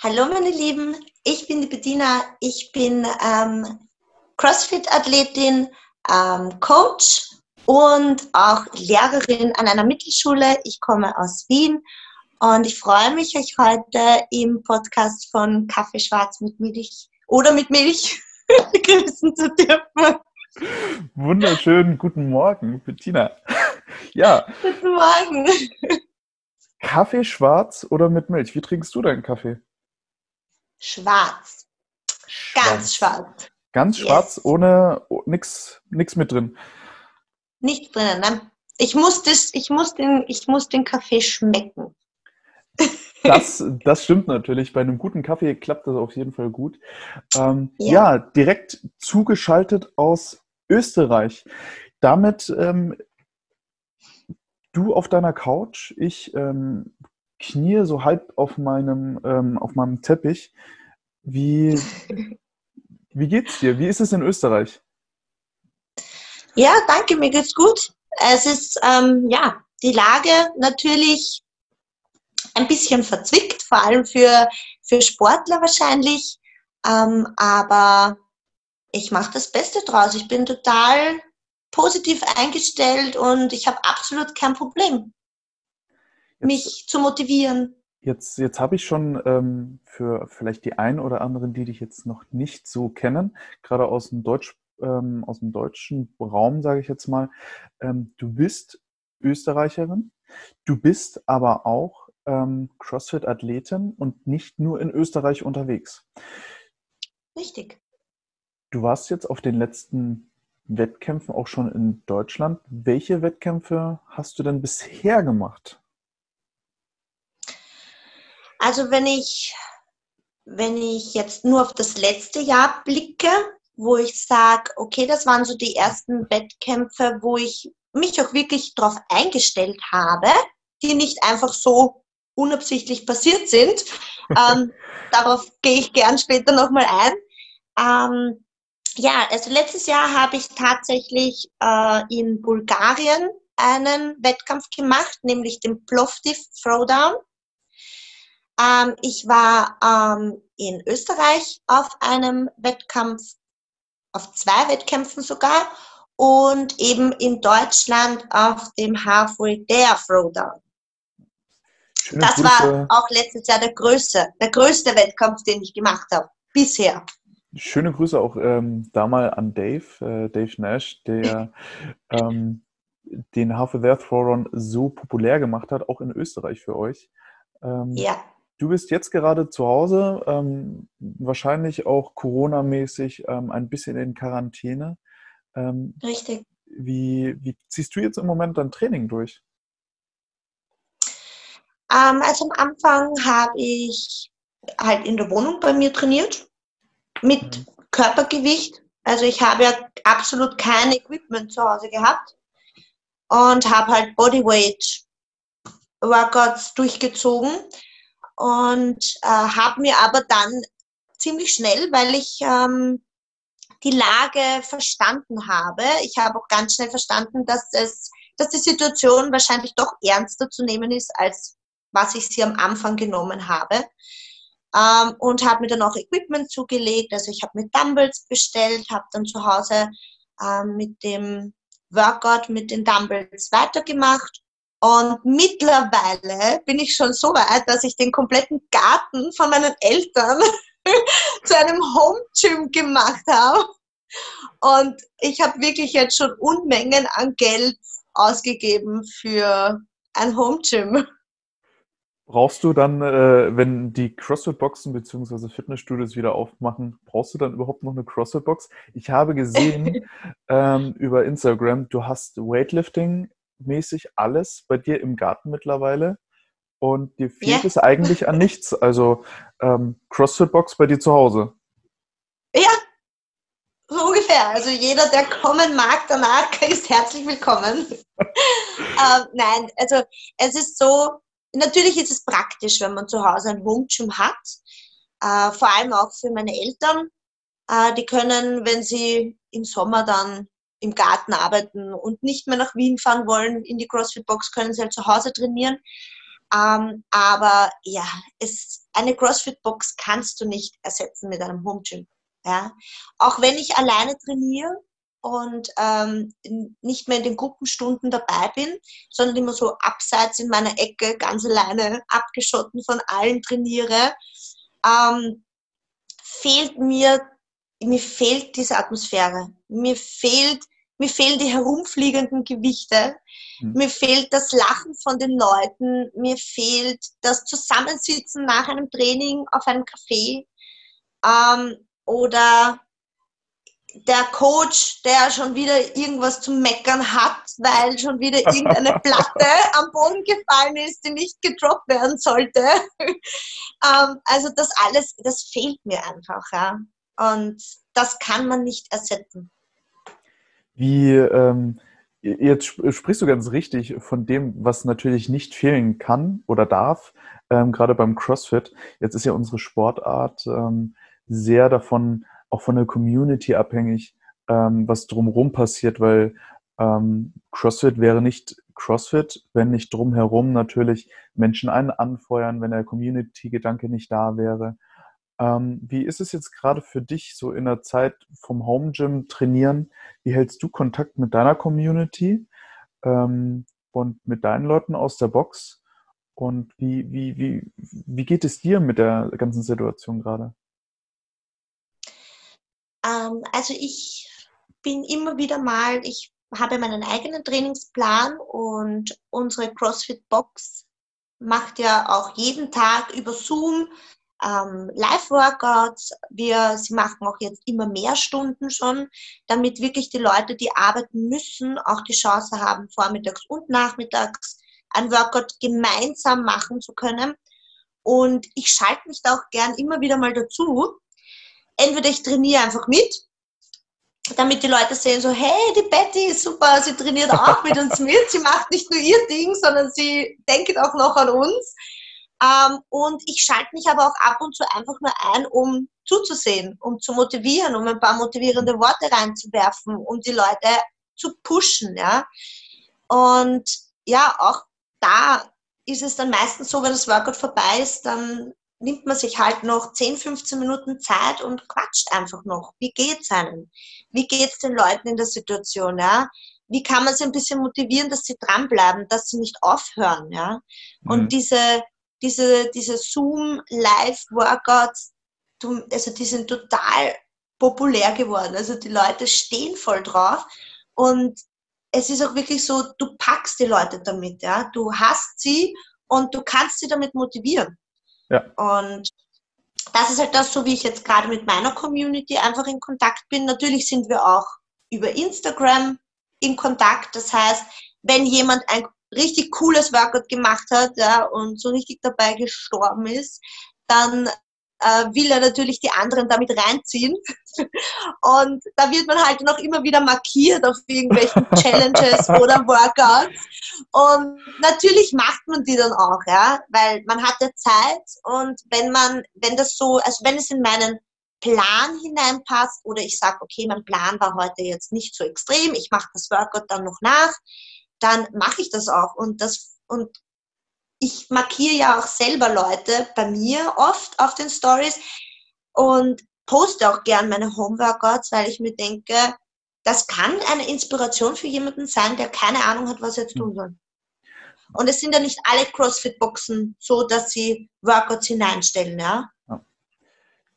Hallo meine Lieben, ich bin die Bettina, ich bin ähm, CrossFit-Athletin, ähm, Coach und auch Lehrerin an einer Mittelschule. Ich komme aus Wien und ich freue mich, euch heute im Podcast von Kaffee Schwarz mit Milch oder mit Milch begrüßen zu dürfen. Wunderschönen guten Morgen, Bettina. Ja. Guten Morgen. Kaffee schwarz oder mit Milch? Wie trinkst du deinen Kaffee? Schwarz. Ganz schwarz. Ganz schwarz, yes. ohne nichts mit drin. Nichts drin. Ne? Ich muss, das, ich, muss den, ich muss den Kaffee schmecken. Das, das stimmt natürlich. Bei einem guten Kaffee klappt das auf jeden Fall gut. Ähm, ja. ja. direkt zugeschaltet aus Österreich. Damit ähm, du auf deiner Couch, ich ähm, knie so halb auf meinem, ähm, auf meinem Teppich. Wie, wie geht's dir? Wie ist es in Österreich? Ja, danke, mir geht's gut. Es ist, ähm, ja, die Lage natürlich ein bisschen verzwickt, vor allem für, für Sportler wahrscheinlich. Ähm, aber ich mache das Beste draus. Ich bin total positiv eingestellt und ich habe absolut kein Problem, jetzt, mich zu motivieren. Jetzt, jetzt habe ich schon ähm, für vielleicht die einen oder anderen, die dich jetzt noch nicht so kennen, gerade aus dem, Deutsch, ähm, aus dem deutschen Raum, sage ich jetzt mal, ähm, du bist Österreicherin, du bist aber auch ähm, CrossFit-Athletin und nicht nur in Österreich unterwegs. Richtig. Du warst jetzt auf den letzten Wettkämpfen auch schon in Deutschland. Welche Wettkämpfe hast du denn bisher gemacht? Also wenn ich, wenn ich jetzt nur auf das letzte Jahr blicke, wo ich sage, okay, das waren so die ersten Wettkämpfe, wo ich mich auch wirklich darauf eingestellt habe, die nicht einfach so unabsichtlich passiert sind. ähm, darauf gehe ich gern später nochmal ein. Ähm, ja, also letztes Jahr habe ich tatsächlich äh, in Bulgarien einen Wettkampf gemacht, nämlich den Plovdiv Throwdown. Ähm, ich war ähm, in Österreich auf einem Wettkampf, auf zwei Wettkämpfen sogar, und eben in Deutschland auf dem Halfway Dare Throwdown. Schöne das Grüße. war auch letztes Jahr der größte, der größte Wettkampf, den ich gemacht habe, bisher. Schöne Grüße auch ähm, da mal an Dave, äh, Dave Nash, der ähm, den Half a There Throwdown so populär gemacht hat, auch in Österreich für euch. Ähm, ja. Du bist jetzt gerade zu Hause, ähm, wahrscheinlich auch Corona-mäßig ähm, ein bisschen in Quarantäne. Ähm, Richtig. Wie, wie ziehst du jetzt im Moment dein Training durch? also am Anfang habe ich halt in der Wohnung bei mir trainiert mit mhm. Körpergewicht. Also ich habe ja absolut kein Equipment zu Hause gehabt und habe halt Bodyweight Workouts durchgezogen und äh, habe mir aber dann ziemlich schnell, weil ich ähm, die Lage verstanden habe, ich habe auch ganz schnell verstanden, dass es, dass die Situation wahrscheinlich doch ernster zu nehmen ist, als was ich sie am Anfang genommen habe ähm, und habe mir dann auch Equipment zugelegt. Also ich habe mir Dumbbells bestellt, habe dann zu Hause ähm, mit dem Workout mit den Dumbbells weitergemacht. Und mittlerweile bin ich schon so weit, dass ich den kompletten Garten von meinen Eltern zu einem Home Gym gemacht habe. Und ich habe wirklich jetzt schon Unmengen an Geld ausgegeben für ein Home Gym. Brauchst du dann, äh, wenn die CrossFit-Boxen bzw. Fitnessstudios wieder aufmachen, brauchst du dann überhaupt noch eine CrossFit-Box? Ich habe gesehen ähm, über Instagram, du hast Weightlifting-mäßig alles bei dir im Garten mittlerweile und dir fehlt yeah. es eigentlich an nichts. Also ähm, CrossFit-Box bei dir zu Hause. Ja, so ungefähr. Also jeder, der kommen mag danach, ist herzlich willkommen. ähm, nein, also es ist so, Natürlich ist es praktisch, wenn man zu Hause ein Gym hat, äh, vor allem auch für meine Eltern. Äh, die können, wenn sie im Sommer dann im Garten arbeiten und nicht mehr nach Wien fahren wollen, in die CrossFit Box, können sie halt zu Hause trainieren. Ähm, aber ja, es, eine CrossFit-Box kannst du nicht ersetzen mit einem Home Gym. Ja? Auch wenn ich alleine trainiere und ähm, nicht mehr in den Gruppenstunden dabei bin, sondern immer so abseits in meiner Ecke, ganz alleine, abgeschotten von allen trainiere, ähm, fehlt mir, mir fehlt diese Atmosphäre. Mir fehlt mir fehlen die herumfliegenden Gewichte, mhm. mir fehlt das Lachen von den Leuten, mir fehlt das Zusammensitzen nach einem Training auf einem Café ähm, oder der Coach, der schon wieder irgendwas zu meckern hat, weil schon wieder irgendeine Platte am Boden gefallen ist, die nicht gedroppt werden sollte. ähm, also das alles, das fehlt mir einfach. Ja. Und das kann man nicht ersetzen. Wie, ähm, jetzt sprichst du ganz richtig von dem, was natürlich nicht fehlen kann oder darf, ähm, gerade beim CrossFit. Jetzt ist ja unsere Sportart ähm, sehr davon, auch von der Community abhängig, ähm, was drumherum passiert, weil ähm, CrossFit wäre nicht CrossFit, wenn nicht drumherum natürlich Menschen einen anfeuern, wenn der Community-Gedanke nicht da wäre. Ähm, wie ist es jetzt gerade für dich, so in der Zeit vom Home Gym trainieren? Wie hältst du Kontakt mit deiner Community ähm, und mit deinen Leuten aus der Box? Und wie, wie, wie, wie geht es dir mit der ganzen Situation gerade? Ähm, also ich bin immer wieder mal, ich habe meinen eigenen Trainingsplan und unsere CrossFit Box macht ja auch jeden Tag über Zoom ähm, Live-Workouts. Wir, sie machen auch jetzt immer mehr Stunden schon, damit wirklich die Leute, die arbeiten müssen, auch die Chance haben, vormittags und nachmittags ein Workout gemeinsam machen zu können. Und ich schalte mich da auch gern immer wieder mal dazu. Entweder ich trainiere einfach mit, damit die Leute sehen so, hey, die Betty ist super, sie trainiert auch mit uns mit, sie macht nicht nur ihr Ding, sondern sie denkt auch noch an uns. Ähm, und ich schalte mich aber auch ab und zu einfach nur ein, um zuzusehen, um zu motivieren, um ein paar motivierende Worte reinzuwerfen, um die Leute zu pushen. Ja? Und ja, auch da ist es dann meistens so, wenn das Workout vorbei ist, dann nimmt man sich halt noch 10, 15 Minuten Zeit und quatscht einfach noch. Wie geht's einem? Wie geht's den Leuten in der Situation? Ja? Wie kann man sie ein bisschen motivieren, dass sie dranbleiben, dass sie nicht aufhören? Ja? Und mhm. diese diese, diese Zoom-Live-Workouts, also die sind total populär geworden. Also die Leute stehen voll drauf und es ist auch wirklich so, du packst die Leute damit, ja. Du hast sie und du kannst sie damit motivieren. Ja. Und das ist halt das, so wie ich jetzt gerade mit meiner Community einfach in Kontakt bin. Natürlich sind wir auch über Instagram in Kontakt. Das heißt, wenn jemand ein richtig cooles Workout gemacht hat ja, und so richtig dabei gestorben ist, dann äh, will er natürlich die anderen damit reinziehen. Und da wird man halt noch immer wieder markiert auf irgendwelchen Challenges oder Workouts. Und natürlich macht man die dann auch, ja, weil man hat ja Zeit und wenn man, wenn das so, also wenn es in meinen Plan hineinpasst oder ich sage, okay, mein Plan war heute jetzt nicht so extrem, ich mache das Workout dann noch nach, dann mache ich das auch. Und, das, und ich markiere ja auch selber Leute bei mir oft auf den Stories und poste auch gern meine Homeworkouts, weil ich mir denke, das kann eine Inspiration für jemanden sein, der keine Ahnung hat, was er jetzt tun soll. Und es sind ja nicht alle CrossFit-Boxen so, dass sie Workouts hineinstellen, ja.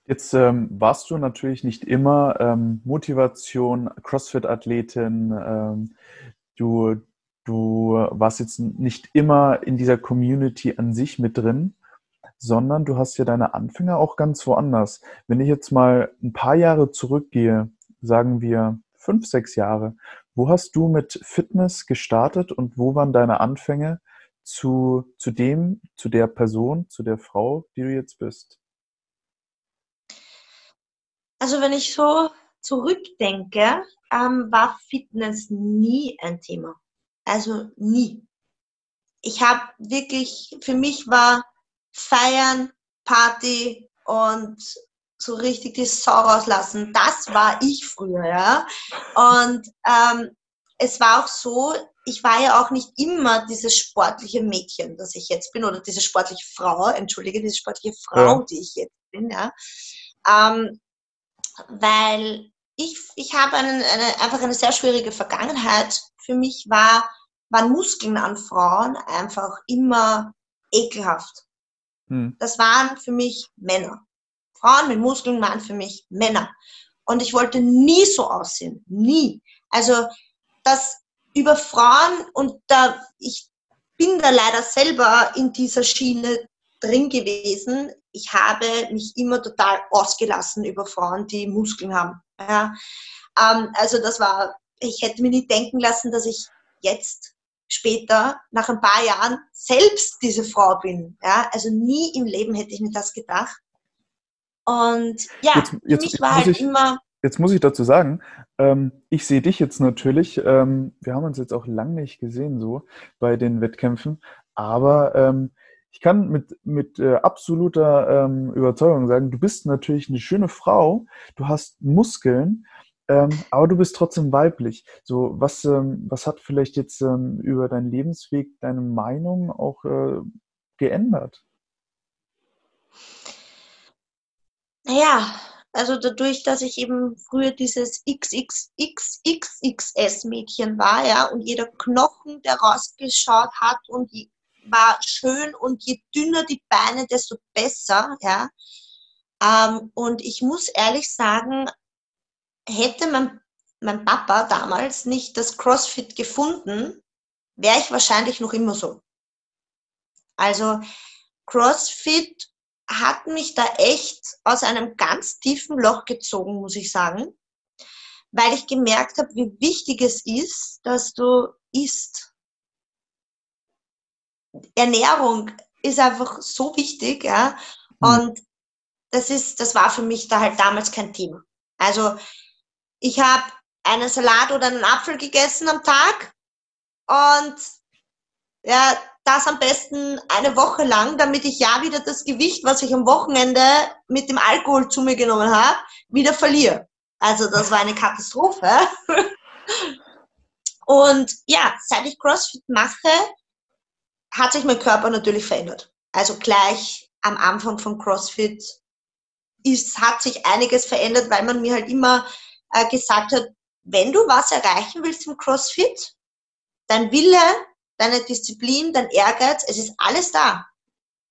Jetzt ähm, warst du natürlich nicht immer ähm, Motivation, CrossFit-Athletin. Ähm, du, du warst jetzt nicht immer in dieser Community an sich mit drin, sondern du hast ja deine Anfänger auch ganz woanders. Wenn ich jetzt mal ein paar Jahre zurückgehe, sagen wir fünf, sechs Jahre, wo hast du mit Fitness gestartet und wo waren deine Anfänge zu, zu dem, zu der Person, zu der Frau, die du jetzt bist? Also wenn ich so zurückdenke, ähm, war Fitness nie ein Thema. Also nie. Ich habe wirklich, für mich war Feiern, Party und so richtig die Sau rauslassen. Das war ich früher, ja. Und ähm, es war auch so, ich war ja auch nicht immer dieses sportliche Mädchen, das ich jetzt bin, oder diese sportliche Frau, entschuldige, diese sportliche Frau, ja. die ich jetzt bin, ja. Ähm, weil ich, ich habe einen, eine, einfach eine sehr schwierige Vergangenheit. Für mich war, waren Muskeln an Frauen einfach immer ekelhaft. Hm. Das waren für mich Männer. Frauen mit Muskeln waren für mich Männer. Und ich wollte nie so aussehen. Nie. Also, das über Frauen und da, ich bin da leider selber in dieser Schiene drin gewesen. Ich habe mich immer total ausgelassen über Frauen, die Muskeln haben. Ja. Ähm, also das war, ich hätte mir nicht denken lassen, dass ich jetzt später, nach ein paar Jahren, selbst diese Frau bin. Ja. Also nie im Leben hätte ich mir das gedacht. Und ja, jetzt, jetzt, für mich war halt ich, immer. Jetzt muss ich dazu sagen, ähm, ich sehe dich jetzt natürlich, ähm, wir haben uns jetzt auch lange nicht gesehen so bei den Wettkämpfen, aber ähm, ich kann mit, mit äh, absoluter ähm, Überzeugung sagen, du bist natürlich eine schöne Frau, du hast Muskeln, ähm, aber du bist trotzdem weiblich. So, was, ähm, was hat vielleicht jetzt ähm, über deinen Lebensweg deine Meinung auch äh, geändert? Naja, also dadurch, dass ich eben früher dieses XXXXXS-Mädchen war, ja, und jeder Knochen, der rausgeschaut hat und war schön und je dünner die Beine, desto besser, ja. Ähm, und ich muss ehrlich sagen, hätte mein, mein Papa damals nicht das CrossFit gefunden, wäre ich wahrscheinlich noch immer so. Also CrossFit hat mich da echt aus einem ganz tiefen Loch gezogen, muss ich sagen, weil ich gemerkt habe, wie wichtig es ist, dass du isst. Ernährung ist einfach so wichtig, ja. Mhm. Und das ist, das war für mich da halt damals kein Thema. Also ich habe einen Salat oder einen Apfel gegessen am Tag und ja, das am besten eine Woche lang, damit ich ja wieder das Gewicht, was ich am Wochenende mit dem Alkohol zu mir genommen habe, wieder verliere. Also das war eine Katastrophe. Und ja, seit ich CrossFit mache, hat sich mein Körper natürlich verändert. Also gleich am Anfang von CrossFit ist, hat sich einiges verändert, weil man mir halt immer äh, gesagt hat, wenn du was erreichen willst im CrossFit, dein Wille, deine Disziplin, dein Ehrgeiz, es ist alles da.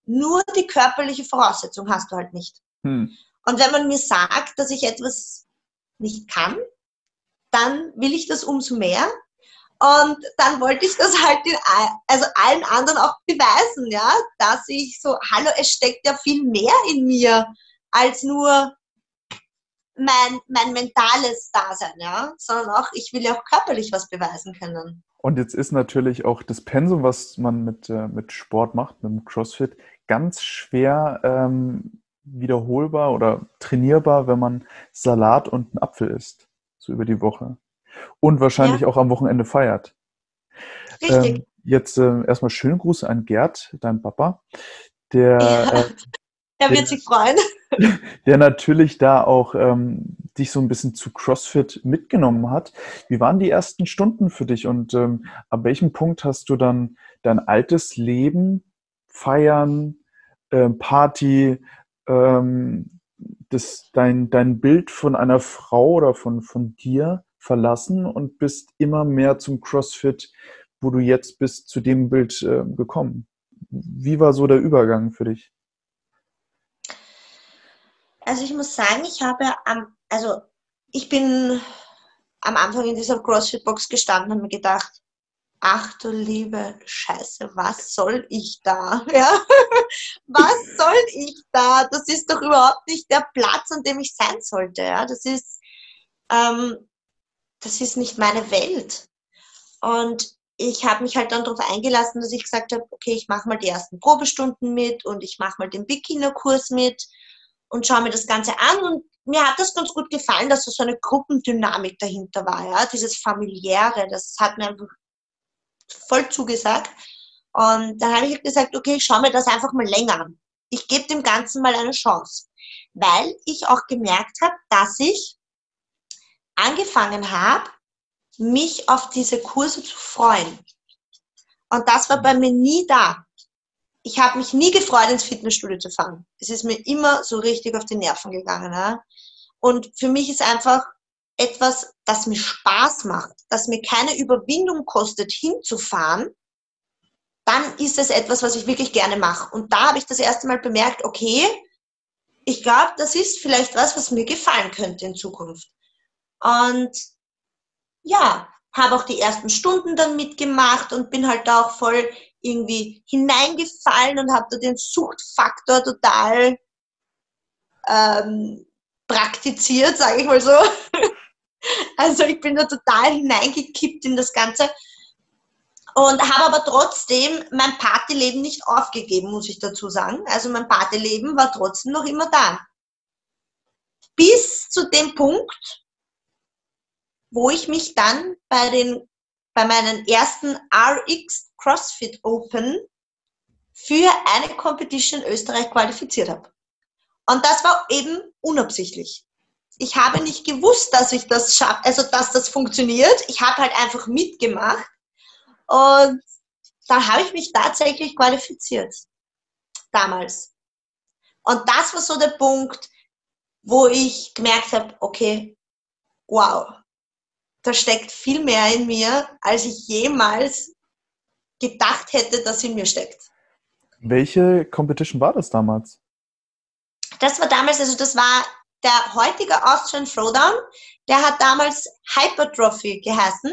Nur die körperliche Voraussetzung hast du halt nicht. Hm. Und wenn man mir sagt, dass ich etwas nicht kann, dann will ich das umso mehr. Und dann wollte ich das halt den, also allen anderen auch beweisen, ja, dass ich so, hallo, es steckt ja viel mehr in mir als nur mein, mein mentales Dasein, ja, sondern auch, ich will ja auch körperlich was beweisen können. Und jetzt ist natürlich auch das Pensum, was man mit, äh, mit Sport macht, mit dem CrossFit, ganz schwer ähm, wiederholbar oder trainierbar, wenn man Salat und einen Apfel isst, so über die Woche. Und wahrscheinlich ja. auch am Wochenende feiert. Richtig. Ähm, jetzt äh, erstmal schönen Gruß an Gerd, dein Papa, der ja. äh, er wird sich freuen. Der natürlich da auch ähm, dich so ein bisschen zu CrossFit mitgenommen hat. Wie waren die ersten Stunden für dich und ähm, ab welchem Punkt hast du dann dein altes Leben, Feiern, äh, Party, ähm, das, dein, dein Bild von einer Frau oder von, von dir verlassen und bist immer mehr zum CrossFit, wo du jetzt bist, zu dem Bild äh, gekommen? Wie war so der Übergang für dich? Also ich muss sagen, ich habe am, also ich bin am Anfang in dieser CrossFit-Box gestanden und mir gedacht, ach du liebe Scheiße, was soll ich da? Ja? was soll ich da? Das ist doch überhaupt nicht der Platz, an dem ich sein sollte. Ja? Das, ist, ähm, das ist nicht meine Welt. Und ich habe mich halt dann darauf eingelassen, dass ich gesagt habe, okay, ich mache mal die ersten Probestunden mit und ich mache mal den Bikini-Kurs mit und schaue mir das Ganze an und mir hat das ganz gut gefallen, dass so eine Gruppendynamik dahinter war, ja, dieses familiäre, das hat mir einfach voll zugesagt. Und dann habe ich gesagt, okay, ich schaue mir das einfach mal länger an. Ich gebe dem Ganzen mal eine Chance, weil ich auch gemerkt habe, dass ich angefangen habe, mich auf diese Kurse zu freuen. Und das war bei mir nie da. Ich habe mich nie gefreut, ins Fitnessstudio zu fahren. Es ist mir immer so richtig auf die Nerven gegangen. Ja? Und für mich ist einfach etwas, das mir Spaß macht, das mir keine Überwindung kostet, hinzufahren, dann ist es etwas, was ich wirklich gerne mache. Und da habe ich das erste Mal bemerkt, okay, ich glaube, das ist vielleicht was, was mir gefallen könnte in Zukunft. Und ja, habe auch die ersten Stunden dann mitgemacht und bin halt auch voll irgendwie hineingefallen und habe da den Suchtfaktor total ähm, praktiziert, sage ich mal so. Also ich bin da total hineingekippt in das Ganze und habe aber trotzdem mein Partyleben nicht aufgegeben, muss ich dazu sagen. Also mein Partyleben war trotzdem noch immer da. Bis zu dem Punkt, wo ich mich dann bei, den, bei meinen ersten RX CrossFit Open für eine Competition in Österreich qualifiziert habe. Und das war eben unabsichtlich. Ich habe nicht gewusst, dass ich das schaffe, also dass das funktioniert. Ich habe halt einfach mitgemacht und da habe ich mich tatsächlich qualifiziert. Damals. Und das war so der Punkt, wo ich gemerkt habe, okay, wow, da steckt viel mehr in mir, als ich jemals gedacht hätte, dass in mir steckt. Welche Competition war das damals? Das war damals, also das war der heutige Austrian Throwdown, der hat damals Hypertrophy geheißen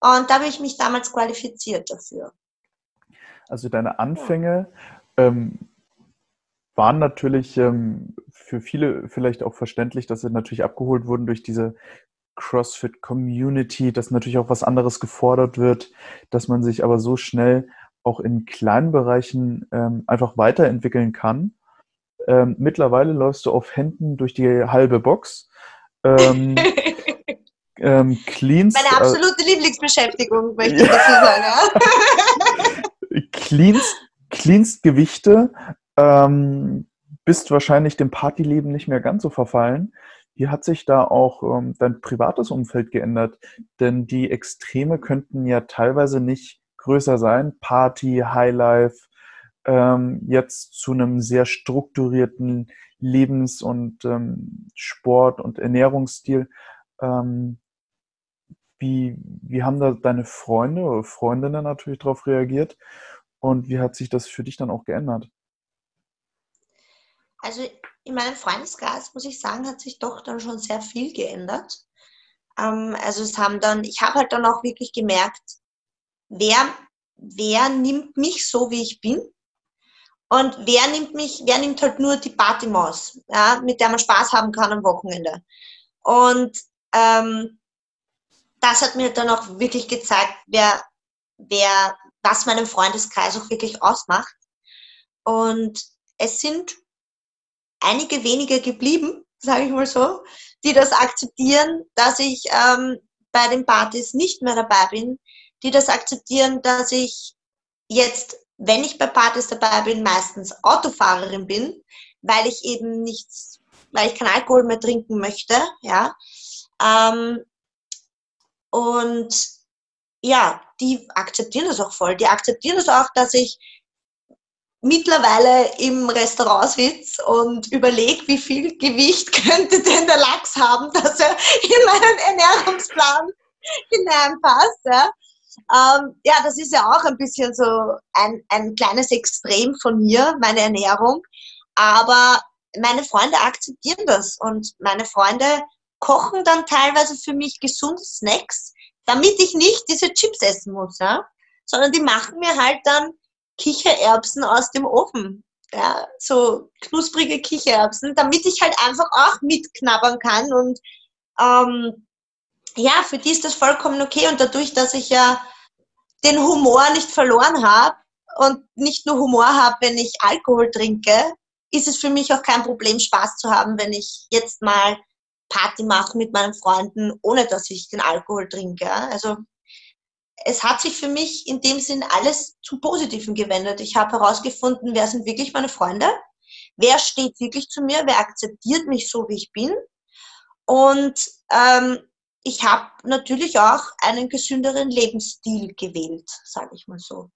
und da habe ich mich damals qualifiziert dafür. Also deine Anfänge ähm, waren natürlich ähm, für viele vielleicht auch verständlich, dass sie natürlich abgeholt wurden durch diese CrossFit-Community, dass natürlich auch was anderes gefordert wird, dass man sich aber so schnell auch in kleinen Bereichen ähm, einfach weiterentwickeln kann. Ähm, mittlerweile läufst du auf Händen durch die halbe Box. Ähm, ähm, cleanst, Meine äh, absolute äh, Lieblingsbeschäftigung, möchte ich dazu sagen. Ja? cleanst, cleanst Gewichte, ähm, bist wahrscheinlich dem Partyleben nicht mehr ganz so verfallen. Wie hat sich da auch ähm, dein privates Umfeld geändert? Denn die Extreme könnten ja teilweise nicht größer sein. Party, Highlife, ähm, jetzt zu einem sehr strukturierten Lebens- und ähm, Sport- und Ernährungsstil. Ähm, wie, wie haben da deine Freunde oder Freundinnen natürlich darauf reagiert? Und wie hat sich das für dich dann auch geändert? Also in meinem Freundeskreis, muss ich sagen, hat sich doch dann schon sehr viel geändert. Ähm, also es haben dann, ich habe halt dann auch wirklich gemerkt, wer, wer nimmt mich so, wie ich bin und wer nimmt mich, wer nimmt halt nur die Partymaus, ja, mit der man Spaß haben kann am Wochenende. Und ähm, das hat mir dann auch wirklich gezeigt, wer, wer, was meinen Freundeskreis auch wirklich ausmacht. Und es sind einige wenige geblieben, sage ich mal so, die das akzeptieren, dass ich ähm, bei den Partys nicht mehr dabei bin, die das akzeptieren, dass ich jetzt, wenn ich bei Partys dabei bin, meistens Autofahrerin bin, weil ich eben nichts, weil ich keinen Alkohol mehr trinken möchte, ja. Ähm, und ja, die akzeptieren das auch voll. Die akzeptieren das auch, dass ich mittlerweile im Restaurant sitze und überlege, wie viel Gewicht könnte denn der Lachs haben, dass er in meinen Ernährungsplan hineinpasst. Ja. Ähm, ja, das ist ja auch ein bisschen so ein, ein kleines Extrem von mir, meine Ernährung. Aber meine Freunde akzeptieren das und meine Freunde kochen dann teilweise für mich gesunde Snacks, damit ich nicht diese Chips essen muss, ja? sondern die machen mir halt dann Kichererbsen aus dem Ofen. Ja, so knusprige Kichererbsen, damit ich halt einfach auch mitknabbern kann. Und ähm, ja, für die ist das vollkommen okay. Und dadurch, dass ich ja den Humor nicht verloren habe und nicht nur Humor habe, wenn ich Alkohol trinke, ist es für mich auch kein Problem, Spaß zu haben, wenn ich jetzt mal Party mache mit meinen Freunden, ohne dass ich den Alkohol trinke. Also es hat sich für mich in dem Sinn alles zum Positiven gewendet. Ich habe herausgefunden, wer sind wirklich meine Freunde, wer steht wirklich zu mir, wer akzeptiert mich so, wie ich bin. Und ähm, ich habe natürlich auch einen gesünderen Lebensstil gewählt, sage ich mal so.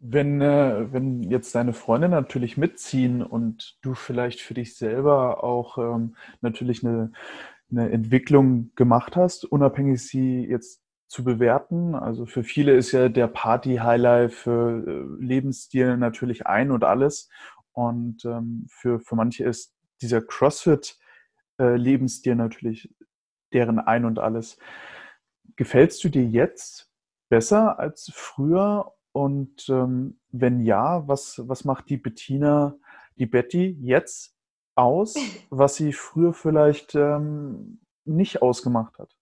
Wenn, äh, wenn jetzt deine Freunde natürlich mitziehen und du vielleicht für dich selber auch ähm, natürlich eine, eine Entwicklung gemacht hast, unabhängig sie jetzt zu bewerten. Also für viele ist ja der Party-Highlight für äh, Lebensstil natürlich ein und alles. Und ähm, für, für manche ist dieser CrossFit-Lebensstil äh, natürlich deren ein und alles. Gefällst du dir jetzt besser als früher? Und ähm, wenn ja, was, was macht die Bettina, die Betty jetzt aus, was sie früher vielleicht ähm, nicht ausgemacht hat?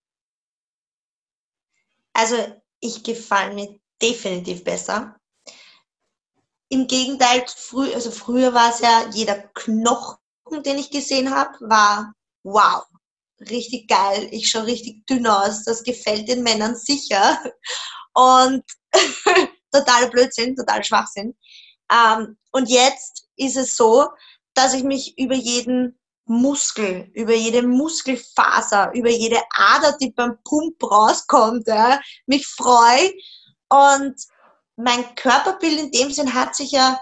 Also ich gefalle mir definitiv besser. Im Gegenteil, früh, also früher war es ja jeder Knochen, den ich gesehen habe, war wow, richtig geil, ich schaue richtig dünn aus, das gefällt den Männern sicher. Und total Blödsinn, total Schwachsinn. Ähm, und jetzt ist es so, dass ich mich über jeden Muskel, über jede Muskelfaser, über jede Ader, die beim Pump rauskommt, ja, mich freue. Und mein Körperbild in dem Sinn hat sich ja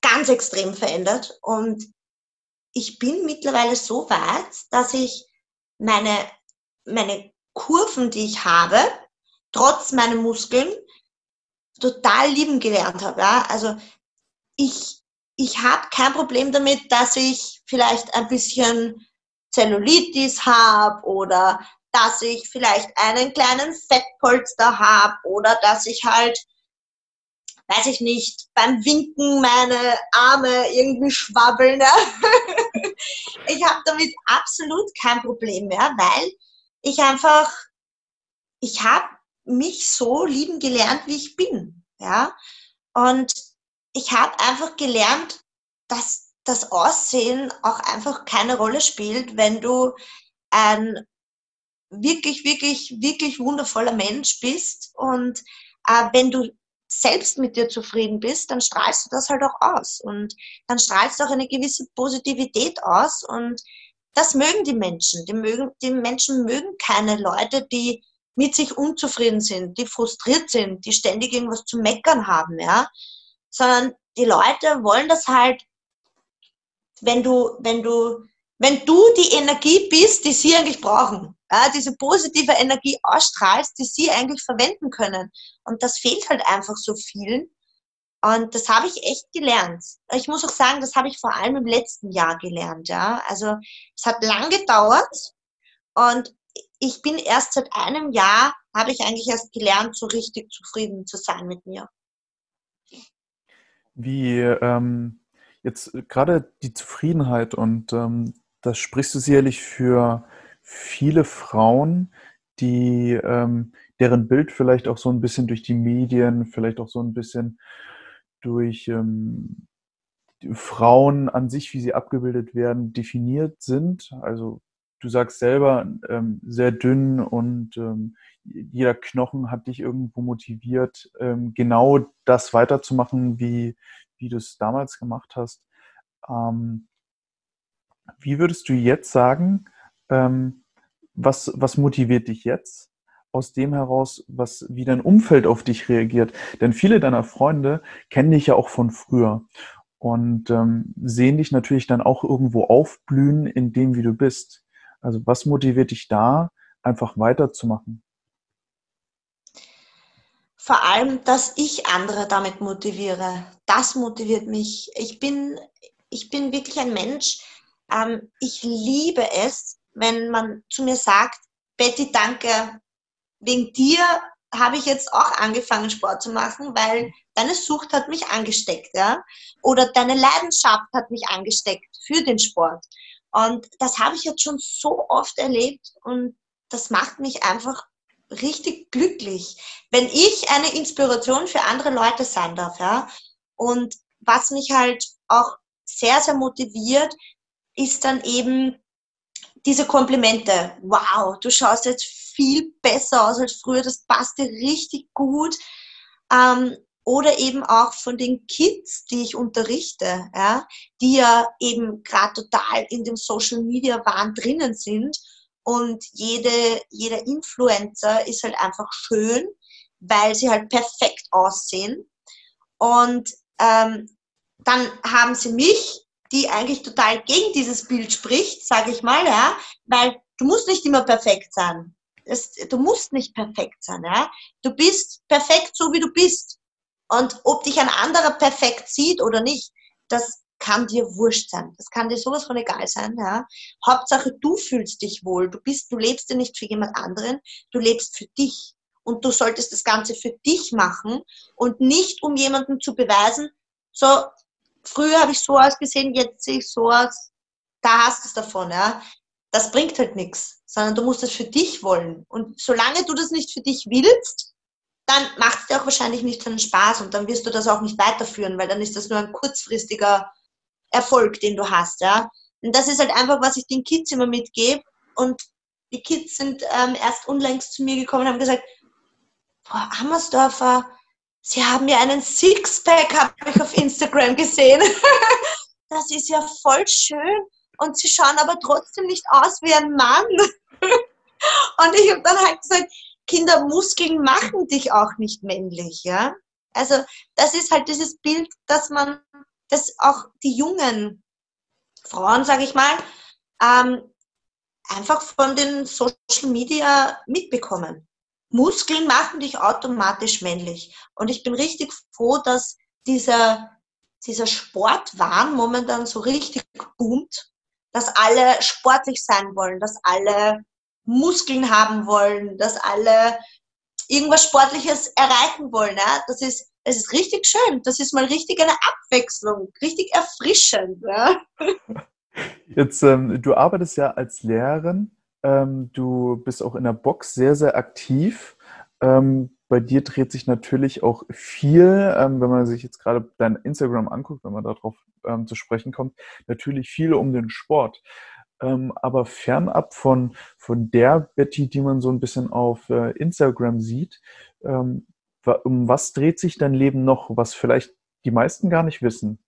ganz extrem verändert. Und ich bin mittlerweile so weit, dass ich meine, meine Kurven, die ich habe, trotz meiner Muskeln, total lieben gelernt habe. Ja? Also ich, ich habe kein Problem damit, dass ich vielleicht ein bisschen Zellulitis habe oder dass ich vielleicht einen kleinen Fettpolster habe oder dass ich halt, weiß ich nicht, beim Winken meine Arme irgendwie schwabbeln. Ja? ich habe damit absolut kein Problem mehr, weil ich einfach, ich habe mich so lieben gelernt, wie ich bin. Ja? Und ich habe einfach gelernt, dass das Aussehen auch einfach keine Rolle spielt, wenn du ein wirklich, wirklich, wirklich wundervoller Mensch bist. Und äh, wenn du selbst mit dir zufrieden bist, dann strahlst du das halt auch aus. Und dann strahlst du auch eine gewisse Positivität aus. Und das mögen die Menschen. Die, mögen, die Menschen mögen keine Leute, die mit sich unzufrieden sind, die frustriert sind, die ständig irgendwas zu meckern haben, ja, sondern die Leute wollen das halt, wenn du, wenn du, wenn du die Energie bist, die sie eigentlich brauchen, ja, diese positive Energie ausstrahlst, die sie eigentlich verwenden können. Und das fehlt halt einfach so vielen. Und das habe ich echt gelernt. Ich muss auch sagen, das habe ich vor allem im letzten Jahr gelernt. Ja. Also es hat lang gedauert und ich bin erst seit einem Jahr, habe ich eigentlich erst gelernt, so richtig zufrieden zu sein mit mir. Wie ähm, jetzt gerade die Zufriedenheit und ähm, das sprichst du sicherlich für viele Frauen, die ähm, deren Bild vielleicht auch so ein bisschen durch die Medien, vielleicht auch so ein bisschen durch ähm, Frauen an sich, wie sie abgebildet werden, definiert sind. Also du sagst selber, ähm, sehr dünn und ähm, jeder Knochen hat dich irgendwo motiviert, ähm, genau das weiterzumachen, wie, wie du es damals gemacht hast. Ähm, wie würdest du jetzt sagen, ähm, was, was motiviert dich jetzt? Aus dem heraus, was, wie dein Umfeld auf dich reagiert. Denn viele deiner Freunde kennen dich ja auch von früher und ähm, sehen dich natürlich dann auch irgendwo aufblühen in dem, wie du bist. Also was motiviert dich da, einfach weiterzumachen? Vor allem, dass ich andere damit motiviere. Das motiviert mich. Ich bin, ich bin wirklich ein Mensch. Ähm, ich liebe es, wenn man zu mir sagt, Betty, danke, wegen dir habe ich jetzt auch angefangen, Sport zu machen, weil deine Sucht hat mich angesteckt, ja? Oder deine Leidenschaft hat mich angesteckt für den Sport. Und das habe ich jetzt schon so oft erlebt und das macht mich einfach richtig glücklich, wenn ich eine Inspiration für andere Leute sein darf, ja. Und was mich halt auch sehr, sehr motiviert, ist dann eben diese Komplimente. Wow, du schaust jetzt viel besser aus als früher, das passt dir richtig gut. Ähm, oder eben auch von den Kids, die ich unterrichte, ja, die ja eben gerade total in dem Social Media Wahn drinnen sind und jede, jeder Influencer ist halt einfach schön, weil sie halt perfekt aussehen. Und ähm, dann haben sie mich, die eigentlich total gegen dieses Bild spricht, sage ich mal, ja, weil du musst nicht immer perfekt sein. Das, du musst nicht perfekt sein, ja. Du bist perfekt so, wie du bist. Und ob dich ein anderer perfekt sieht oder nicht, das kann dir wurscht sein. Das kann dir sowas von egal sein, ja. Hauptsache, du fühlst dich wohl. Du bist, du lebst ja nicht für jemand anderen. Du lebst für dich. Und du solltest das Ganze für dich machen und nicht um jemandem zu beweisen, so, früher habe ich so ausgesehen, jetzt sehe ich so aus, da hast du es davon, ja. Das bringt halt nichts, sondern du musst es für dich wollen. Und solange du das nicht für dich willst, dann macht es dir auch wahrscheinlich nicht so einen Spaß und dann wirst du das auch nicht weiterführen, weil dann ist das nur ein kurzfristiger Erfolg, den du hast, ja. Und das ist halt einfach, was ich den Kids immer mitgebe. Und die Kids sind ähm, erst unlängst zu mir gekommen und haben gesagt, Frau Ammersdorfer, Sie haben ja einen Sixpack, habe ich auf Instagram gesehen. das ist ja voll schön. Und Sie schauen aber trotzdem nicht aus wie ein Mann. Und ich habe dann halt gesagt, Kindermuskeln machen dich auch nicht männlich, ja. Also das ist halt dieses Bild, dass man, dass auch die jungen Frauen, sage ich mal, ähm, einfach von den Social Media mitbekommen. Muskeln machen dich automatisch männlich. Und ich bin richtig froh, dass dieser, dieser Sportwahn momentan so richtig boomt, dass alle sportlich sein wollen, dass alle Muskeln haben wollen, dass alle irgendwas Sportliches erreichen wollen. Ja? Das ist, es ist richtig schön. Das ist mal richtig eine Abwechslung, richtig erfrischend. Ja? Jetzt, ähm, du arbeitest ja als Lehrerin ähm, du bist auch in der Box sehr, sehr aktiv. Ähm, bei dir dreht sich natürlich auch viel, ähm, wenn man sich jetzt gerade dein Instagram anguckt, wenn man darauf ähm, zu sprechen kommt, natürlich viel um den Sport. Ähm, aber fernab von, von der Betty, die man so ein bisschen auf äh, Instagram sieht, ähm, um was dreht sich dein Leben noch, was vielleicht die meisten gar nicht wissen?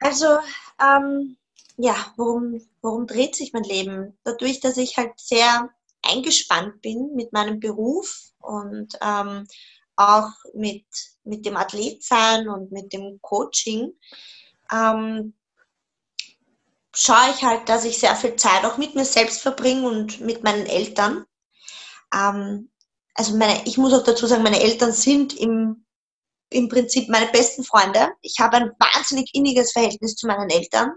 Also, ähm, ja, worum, worum dreht sich mein Leben? Dadurch, dass ich halt sehr eingespannt bin mit meinem Beruf und ähm, auch mit, mit dem Athletsein und mit dem Coaching, ähm, schaue ich halt, dass ich sehr viel Zeit auch mit mir selbst verbringe und mit meinen Eltern. Ähm, also meine, ich muss auch dazu sagen, meine Eltern sind im, im Prinzip meine besten Freunde. Ich habe ein wahnsinnig inniges Verhältnis zu meinen Eltern.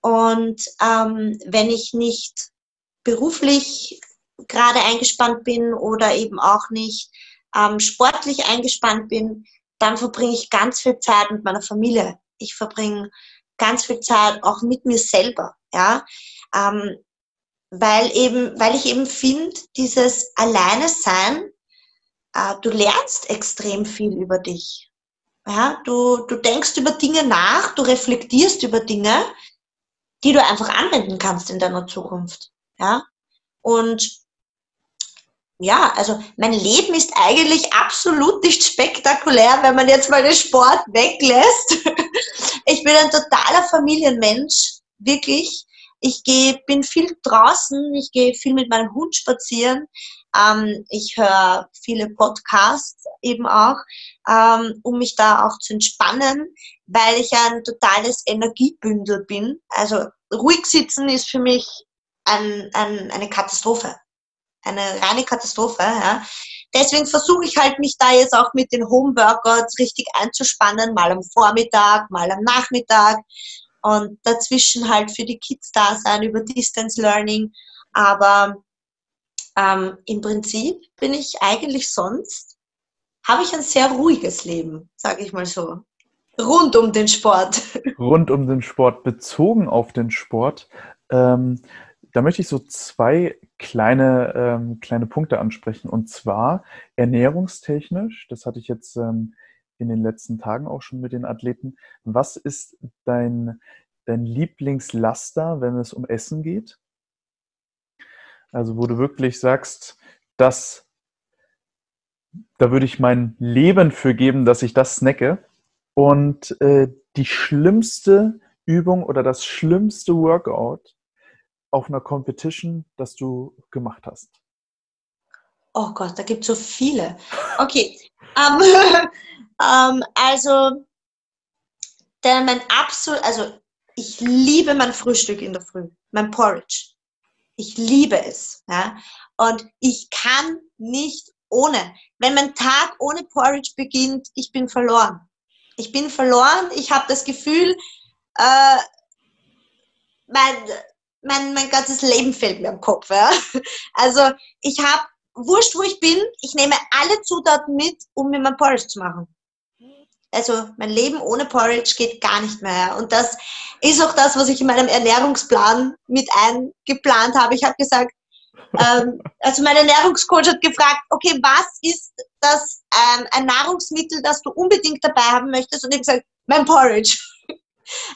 Und ähm, wenn ich nicht beruflich gerade eingespannt bin oder eben auch nicht ähm, sportlich eingespannt bin, dann verbringe ich ganz viel Zeit mit meiner Familie. Ich verbringe ganz viel Zeit auch mit mir selber, ja, ähm, weil eben, weil ich eben finde, dieses Alleine sein, äh, du lernst extrem viel über dich. Ja, du, du denkst über Dinge nach, du reflektierst über Dinge, die du einfach anwenden kannst in deiner Zukunft. Ja? Und ja, also mein Leben ist eigentlich absolut nicht spektakulär, wenn man jetzt mal den Sport weglässt. Ich bin ein totaler Familienmensch, wirklich. Ich gehe, bin viel draußen, ich gehe viel mit meinem Hund spazieren. Ähm, ich höre viele Podcasts eben auch, ähm, um mich da auch zu entspannen, weil ich ein totales Energiebündel bin. Also ruhig sitzen ist für mich ein, ein, eine Katastrophe. Eine reine Katastrophe. Ja. Deswegen versuche ich halt, mich da jetzt auch mit den Homeworkouts richtig einzuspannen, mal am Vormittag, mal am Nachmittag und dazwischen halt für die Kids da sein über Distance Learning. Aber ähm, im Prinzip bin ich eigentlich sonst, habe ich ein sehr ruhiges Leben, sage ich mal so. Rund um den Sport. Rund um den Sport, bezogen auf den Sport. Ähm, da möchte ich so zwei kleine, ähm, kleine Punkte ansprechen. Und zwar ernährungstechnisch, das hatte ich jetzt ähm, in den letzten Tagen auch schon mit den Athleten. Was ist dein, dein Lieblingslaster, wenn es um Essen geht? Also wo du wirklich sagst, dass da würde ich mein Leben für geben, dass ich das snacke. Und äh, die schlimmste Übung oder das schlimmste Workout auf einer Competition, das du gemacht hast? Oh Gott, da gibt es so viele. Okay, um, ähm, um, ähm, also der, mein absolut, also ich liebe mein Frühstück in der Früh, mein Porridge. Ich liebe es. Ja? Und ich kann nicht ohne. Wenn mein Tag ohne Porridge beginnt, ich bin verloren. Ich bin verloren. Ich habe das Gefühl, äh, mein, mein, mein ganzes Leben fällt mir am Kopf. Ja? Also ich habe, wurscht wo ich bin, ich nehme alle Zutaten mit, um mir mein Porridge zu machen. Also mein Leben ohne Porridge geht gar nicht mehr. Und das ist auch das, was ich in meinem Ernährungsplan mit eingeplant habe. Ich habe gesagt, ähm, also mein Ernährungscoach hat gefragt, okay, was ist das ähm, ein Nahrungsmittel, das du unbedingt dabei haben möchtest? Und ich habe gesagt, mein Porridge.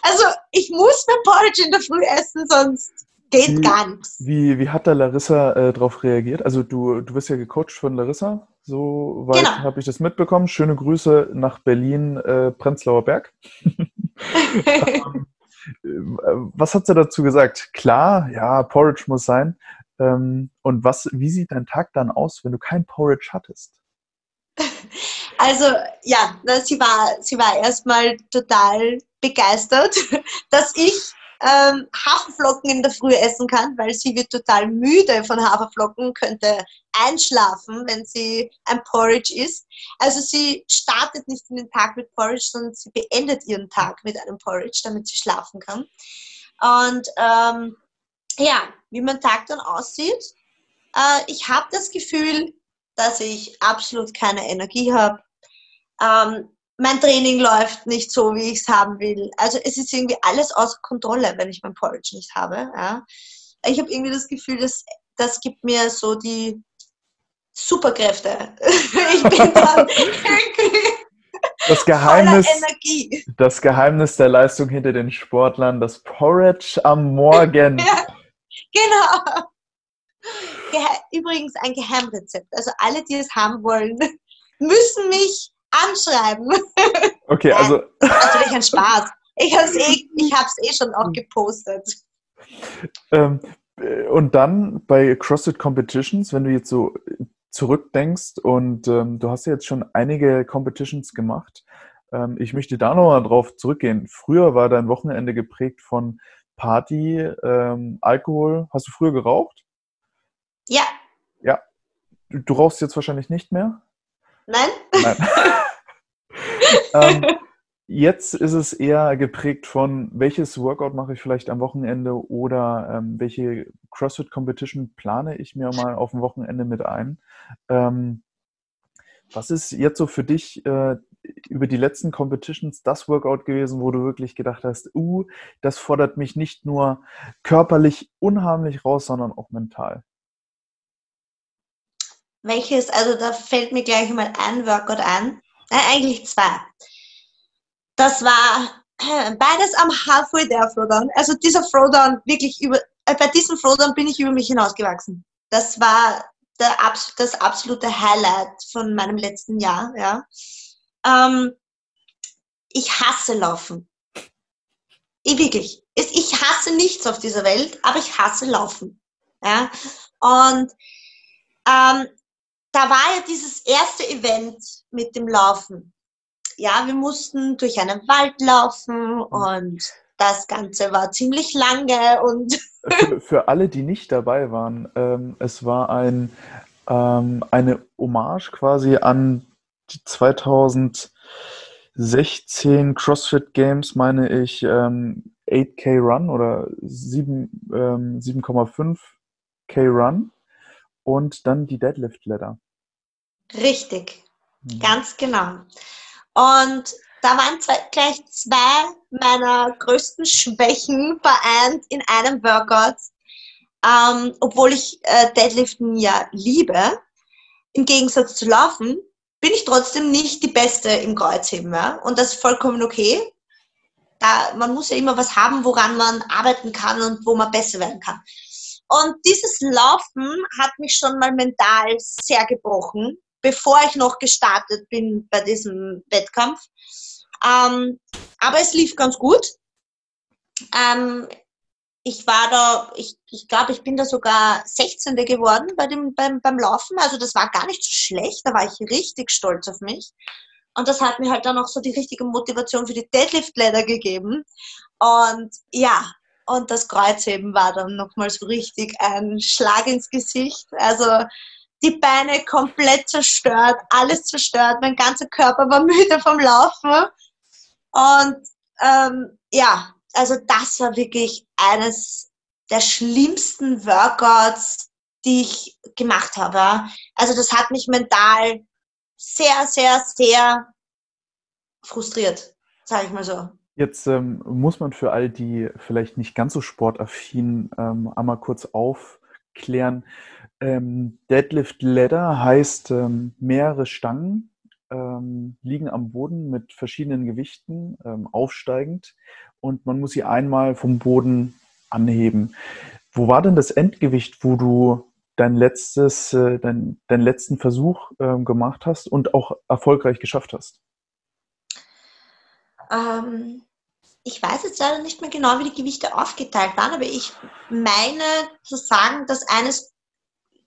Also ich muss mein Porridge in der Früh essen, sonst geht wie, gar nichts. Wie, wie hat da Larissa äh, darauf reagiert? Also du, du wirst ja gecoacht von Larissa, so weit genau. habe ich das mitbekommen. Schöne Grüße nach Berlin, äh, Prenzlauer Berg. ähm, äh, was hat sie dazu gesagt? Klar, ja, Porridge muss sein. Ähm, und was, wie sieht dein Tag dann aus, wenn du kein Porridge hattest? Also ja, sie war, sie war erstmal total begeistert, dass ich ähm, Haferflocken in der Früh essen kann, weil sie wird total müde von Haferflocken, könnte einschlafen, wenn sie ein Porridge isst. Also sie startet nicht in den Tag mit Porridge, sondern sie beendet ihren Tag mit einem Porridge, damit sie schlafen kann. Und ähm, ja, wie mein Tag dann aussieht, äh, ich habe das Gefühl, dass ich absolut keine Energie habe. Ähm, mein Training läuft nicht so, wie ich es haben will. Also es ist irgendwie alles außer Kontrolle, wenn ich mein Porridge nicht habe. Ja. Ich habe irgendwie das Gefühl, dass das gibt mir so die Superkräfte. ich bin dann das Geheimnis, das Geheimnis der Leistung hinter den Sportlern, das Porridge am Morgen. ja, genau. Übrigens ein Geheimrezept. Also alle, die es haben wollen, müssen mich anschreiben. Okay, also. natürlich ein Spaß. Ich habe es eh, eh schon auch gepostet. Ähm, und dann bei CrossFit Competitions, wenn du jetzt so zurückdenkst und ähm, du hast ja jetzt schon einige Competitions gemacht, ähm, ich möchte da nochmal drauf zurückgehen. Früher war dein Wochenende geprägt von Party, ähm, Alkohol. Hast du früher geraucht? Ja. Ja. Du, du rauchst jetzt wahrscheinlich nicht mehr? Nein. Nein. ähm, jetzt ist es eher geprägt von, welches Workout mache ich vielleicht am Wochenende oder ähm, welche CrossFit Competition plane ich mir mal auf dem Wochenende mit ein. Ähm, was ist jetzt so für dich äh, über die letzten Competitions das Workout gewesen, wo du wirklich gedacht hast, uh, das fordert mich nicht nur körperlich unheimlich raus, sondern auch mental? Welches, also da fällt mir gleich mal ein Workout ein. Äh, eigentlich zwei. Das war beides am Halfway der Throwdown. Also dieser Throwdown wirklich über, äh, bei diesem Throwdown bin ich über mich hinausgewachsen. Das war der, das absolute Highlight von meinem letzten Jahr. Ja. Ähm, ich hasse Laufen. Ich wirklich. Ich hasse nichts auf dieser Welt, aber ich hasse Laufen. Ja. Und ähm, da war ja dieses erste Event mit dem Laufen. Ja, wir mussten durch einen Wald laufen und das Ganze war ziemlich lange und. für, für alle, die nicht dabei waren, ähm, es war ein, ähm, eine Hommage quasi an die 2016 CrossFit Games, meine ich, ähm, 8K Run oder 7,5 ähm, Run und dann die Deadlift Ladder. Richtig, mhm. ganz genau. Und da waren zwei, gleich zwei meiner größten Schwächen vereint in einem Workout, ähm, obwohl ich äh, Deadliften ja liebe. Im Gegensatz zu Laufen bin ich trotzdem nicht die Beste im Kreuzheben. Ja? Und das ist vollkommen okay. Da, man muss ja immer was haben, woran man arbeiten kann und wo man besser werden kann. Und dieses Laufen hat mich schon mal mental sehr gebrochen, bevor ich noch gestartet bin bei diesem Wettkampf. Ähm, aber es lief ganz gut. Ähm, ich war da, ich, ich glaube, ich bin da sogar 16. geworden bei dem, beim, beim Laufen. Also das war gar nicht so schlecht. Da war ich richtig stolz auf mich. Und das hat mir halt dann auch so die richtige Motivation für die Deadlift-Leiter gegeben. Und ja, und das Kreuzheben war dann nochmal so richtig ein Schlag ins Gesicht. Also die Beine komplett zerstört, alles zerstört, mein ganzer Körper war müde vom Laufen. Und ähm, ja, also das war wirklich eines der schlimmsten Workouts, die ich gemacht habe. Also das hat mich mental sehr, sehr, sehr frustriert, sage ich mal so. Jetzt ähm, muss man für all die vielleicht nicht ganz so sportaffin ähm, einmal kurz aufklären. Ähm, Deadlift Ladder heißt ähm, mehrere Stangen ähm, liegen am Boden mit verschiedenen Gewichten ähm, aufsteigend und man muss sie einmal vom Boden anheben. Wo war denn das Endgewicht, wo du dein letztes, äh, dein, deinen letzten Versuch äh, gemacht hast und auch erfolgreich geschafft hast? Ähm, ich weiß jetzt leider nicht mehr genau, wie die Gewichte aufgeteilt waren, aber ich meine zu sagen, dass eines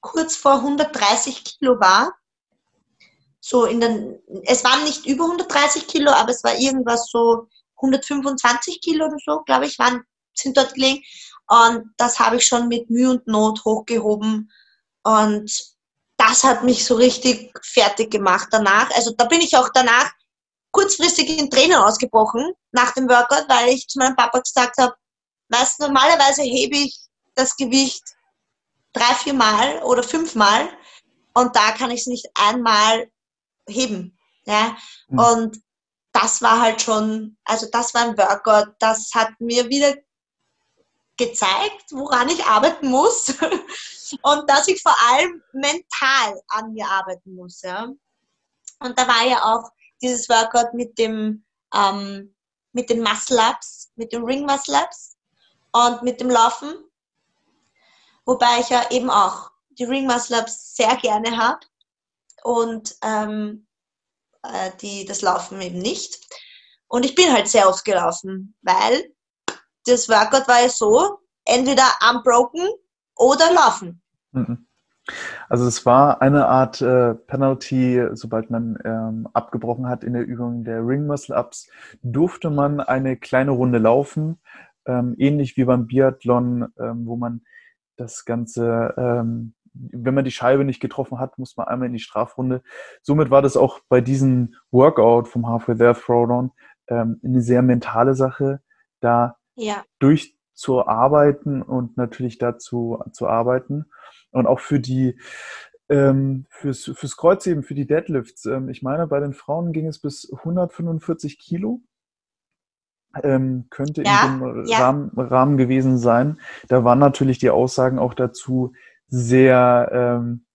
kurz vor 130 Kilo war. So in den, es waren nicht über 130 Kilo, aber es war irgendwas so 125 Kilo oder so, glaube ich, waren, sind dort gelegen. Und das habe ich schon mit Mühe und Not hochgehoben. Und das hat mich so richtig fertig gemacht danach. Also da bin ich auch danach kurzfristig in Tränen ausgebrochen nach dem Workout, weil ich zu meinem Papa gesagt habe, weißt normalerweise hebe ich das Gewicht drei, vier Mal oder fünf Mal und da kann ich es nicht einmal heben. Ja? Mhm. Und das war halt schon, also das war ein Workout, das hat mir wieder gezeigt, woran ich arbeiten muss und dass ich vor allem mental an mir arbeiten muss. Ja? Und da war ja auch dieses Workout mit dem ähm, mit den Muscle Ups, mit den Ring Muscle Ups und mit dem Laufen. Wobei ich ja eben auch die Ring Muscle Ups sehr gerne habe und ähm, äh, die, das Laufen eben nicht. Und ich bin halt sehr oft gelaufen, weil das Workout war ja so, entweder unbroken oder laufen. Mhm. Also es war eine Art äh, Penalty, sobald man ähm, abgebrochen hat in der Übung der Ring Muscle Ups, durfte man eine kleine Runde laufen, ähm, ähnlich wie beim Biathlon, ähm, wo man das Ganze, ähm, wenn man die Scheibe nicht getroffen hat, muss man einmal in die Strafrunde. Somit war das auch bei diesem Workout vom Halfway There Throwdown ähm, eine sehr mentale Sache, da ja. durchzuarbeiten und natürlich dazu zu arbeiten und auch für die ähm, fürs, fürs Kreuzheben, für die Deadlifts. Ähm, ich meine, bei den Frauen ging es bis 145 Kilo. Ähm, könnte ja, in dem ja. Rahmen, Rahmen, gewesen sein. Da waren natürlich die Aussagen auch dazu sehr, ähm,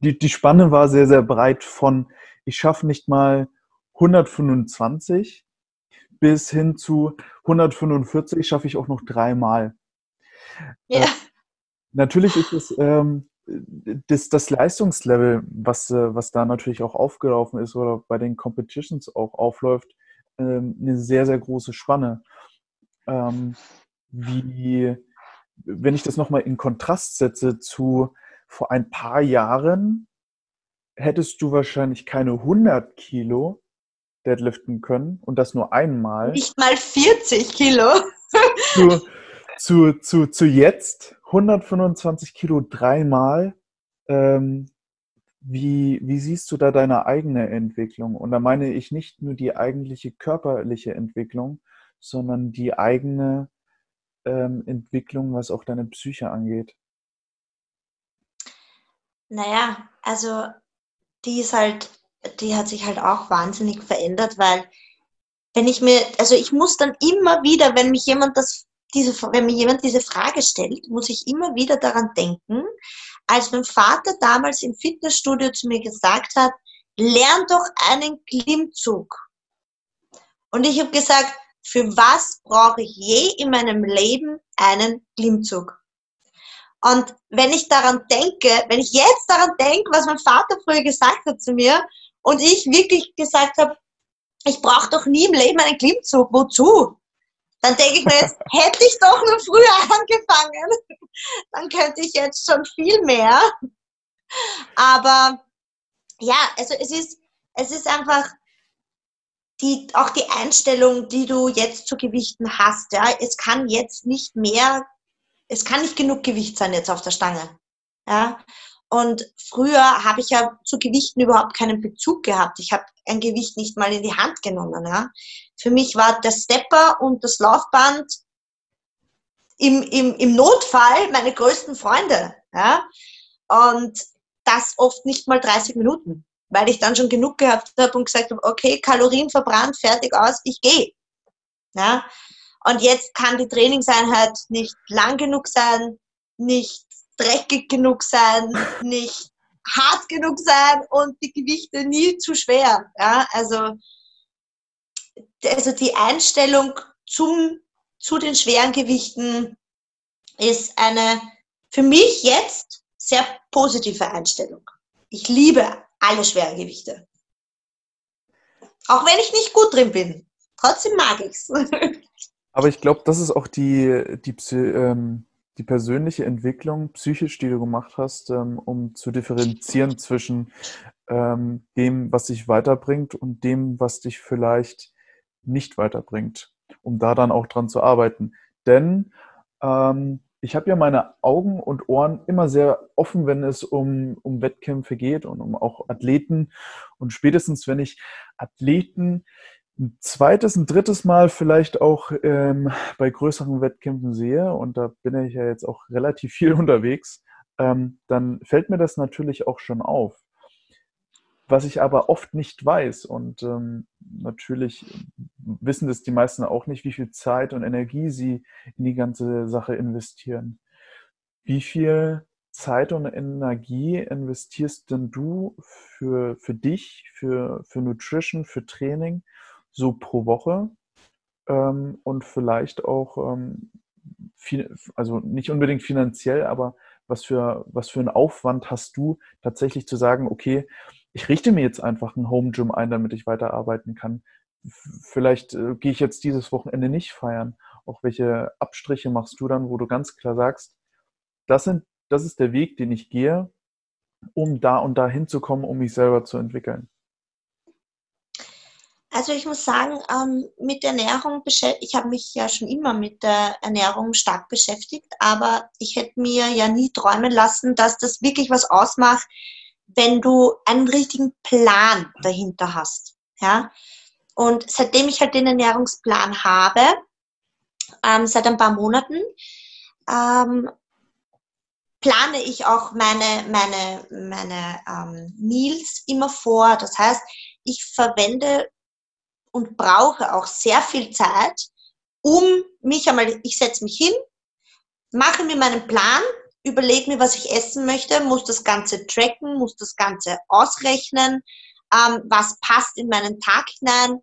die, die Spanne war sehr, sehr breit von, ich schaffe nicht mal 125 bis hin zu 145 schaffe ich auch noch dreimal. Ja. Äh, Natürlich ist es ähm, das, das Leistungslevel, was, äh, was da natürlich auch aufgelaufen ist oder bei den Competitions auch aufläuft, ähm, eine sehr, sehr große Spanne. Ähm, wie, wenn ich das nochmal in Kontrast setze zu vor ein paar Jahren, hättest du wahrscheinlich keine 100 Kilo deadliften können und das nur einmal. Nicht mal 40 Kilo. zu, zu, zu, zu jetzt 125 Kilo dreimal. Ähm, wie, wie siehst du da deine eigene Entwicklung? Und da meine ich nicht nur die eigentliche körperliche Entwicklung, sondern die eigene ähm, Entwicklung, was auch deine Psyche angeht. Naja, also die ist halt, die hat sich halt auch wahnsinnig verändert, weil wenn ich mir, also ich muss dann immer wieder, wenn mich jemand das diese, wenn mir jemand diese Frage stellt, muss ich immer wieder daran denken, als mein Vater damals im Fitnessstudio zu mir gesagt hat, lern doch einen Klimmzug. Und ich habe gesagt, für was brauche ich je in meinem Leben einen Klimmzug? Und wenn ich daran denke, wenn ich jetzt daran denke, was mein Vater früher gesagt hat zu mir und ich wirklich gesagt habe, ich brauche doch nie im Leben einen Klimmzug, wozu? Dann denke ich mir jetzt, hätte ich doch nur früher angefangen, dann könnte ich jetzt schon viel mehr. Aber ja, also es ist, es ist einfach die, auch die Einstellung, die du jetzt zu Gewichten hast. Ja, es kann jetzt nicht mehr, es kann nicht genug Gewicht sein jetzt auf der Stange. Ja, und früher habe ich ja zu Gewichten überhaupt keinen Bezug gehabt. Ich habe ein Gewicht nicht mal in die Hand genommen. Ja. Für mich war der Stepper und das Laufband im, im, im Notfall meine größten Freunde. Ja. Und das oft nicht mal 30 Minuten, weil ich dann schon genug gehabt habe und gesagt habe, okay, Kalorien verbrannt, fertig aus, ich gehe. Ja. Und jetzt kann die Trainingseinheit nicht lang genug sein, nicht dreckig genug sein, nicht hart genug sein und die Gewichte nie zu schwer. Ja, also, also die Einstellung zum, zu den schweren Gewichten ist eine für mich jetzt sehr positive Einstellung. Ich liebe alle schweren Gewichte. Auch wenn ich nicht gut drin bin. Trotzdem mag ich es. Aber ich glaube, das ist auch die, die, ähm, die persönliche Entwicklung psychisch, die du gemacht hast, ähm, um zu differenzieren zwischen ähm, dem, was dich weiterbringt und dem, was dich vielleicht nicht weiterbringt, um da dann auch dran zu arbeiten. Denn ähm, ich habe ja meine Augen und Ohren immer sehr offen, wenn es um, um Wettkämpfe geht und um auch Athleten. Und spätestens, wenn ich Athleten ein zweites, ein drittes Mal vielleicht auch ähm, bei größeren Wettkämpfen sehe, und da bin ich ja jetzt auch relativ viel unterwegs, ähm, dann fällt mir das natürlich auch schon auf. Was ich aber oft nicht weiß, und ähm, natürlich wissen das die meisten auch nicht, wie viel Zeit und Energie sie in die ganze Sache investieren. Wie viel Zeit und Energie investierst denn du für, für dich, für, für Nutrition, für Training? so pro Woche ähm, und vielleicht auch, ähm, viel, also nicht unbedingt finanziell, aber was für, was für einen Aufwand hast du tatsächlich zu sagen, okay, ich richte mir jetzt einfach ein Home Gym ein, damit ich weiterarbeiten kann. Vielleicht äh, gehe ich jetzt dieses Wochenende nicht feiern. Auch welche Abstriche machst du dann, wo du ganz klar sagst, das, sind, das ist der Weg, den ich gehe, um da und da hinzukommen, um mich selber zu entwickeln? Also ich muss sagen, ähm, mit Ernährung, ich habe mich ja schon immer mit der Ernährung stark beschäftigt, aber ich hätte mir ja nie träumen lassen, dass das wirklich was ausmacht, wenn du einen richtigen Plan dahinter hast. Ja? Und seitdem ich halt den Ernährungsplan habe, ähm, seit ein paar Monaten, ähm, plane ich auch meine, meine, meine ähm, Meals immer vor. Das heißt, ich verwende und brauche auch sehr viel Zeit, um mich einmal, ich setze mich hin, mache mir meinen Plan, überlege mir, was ich essen möchte, muss das Ganze tracken, muss das Ganze ausrechnen, ähm, was passt in meinen Tag hinein.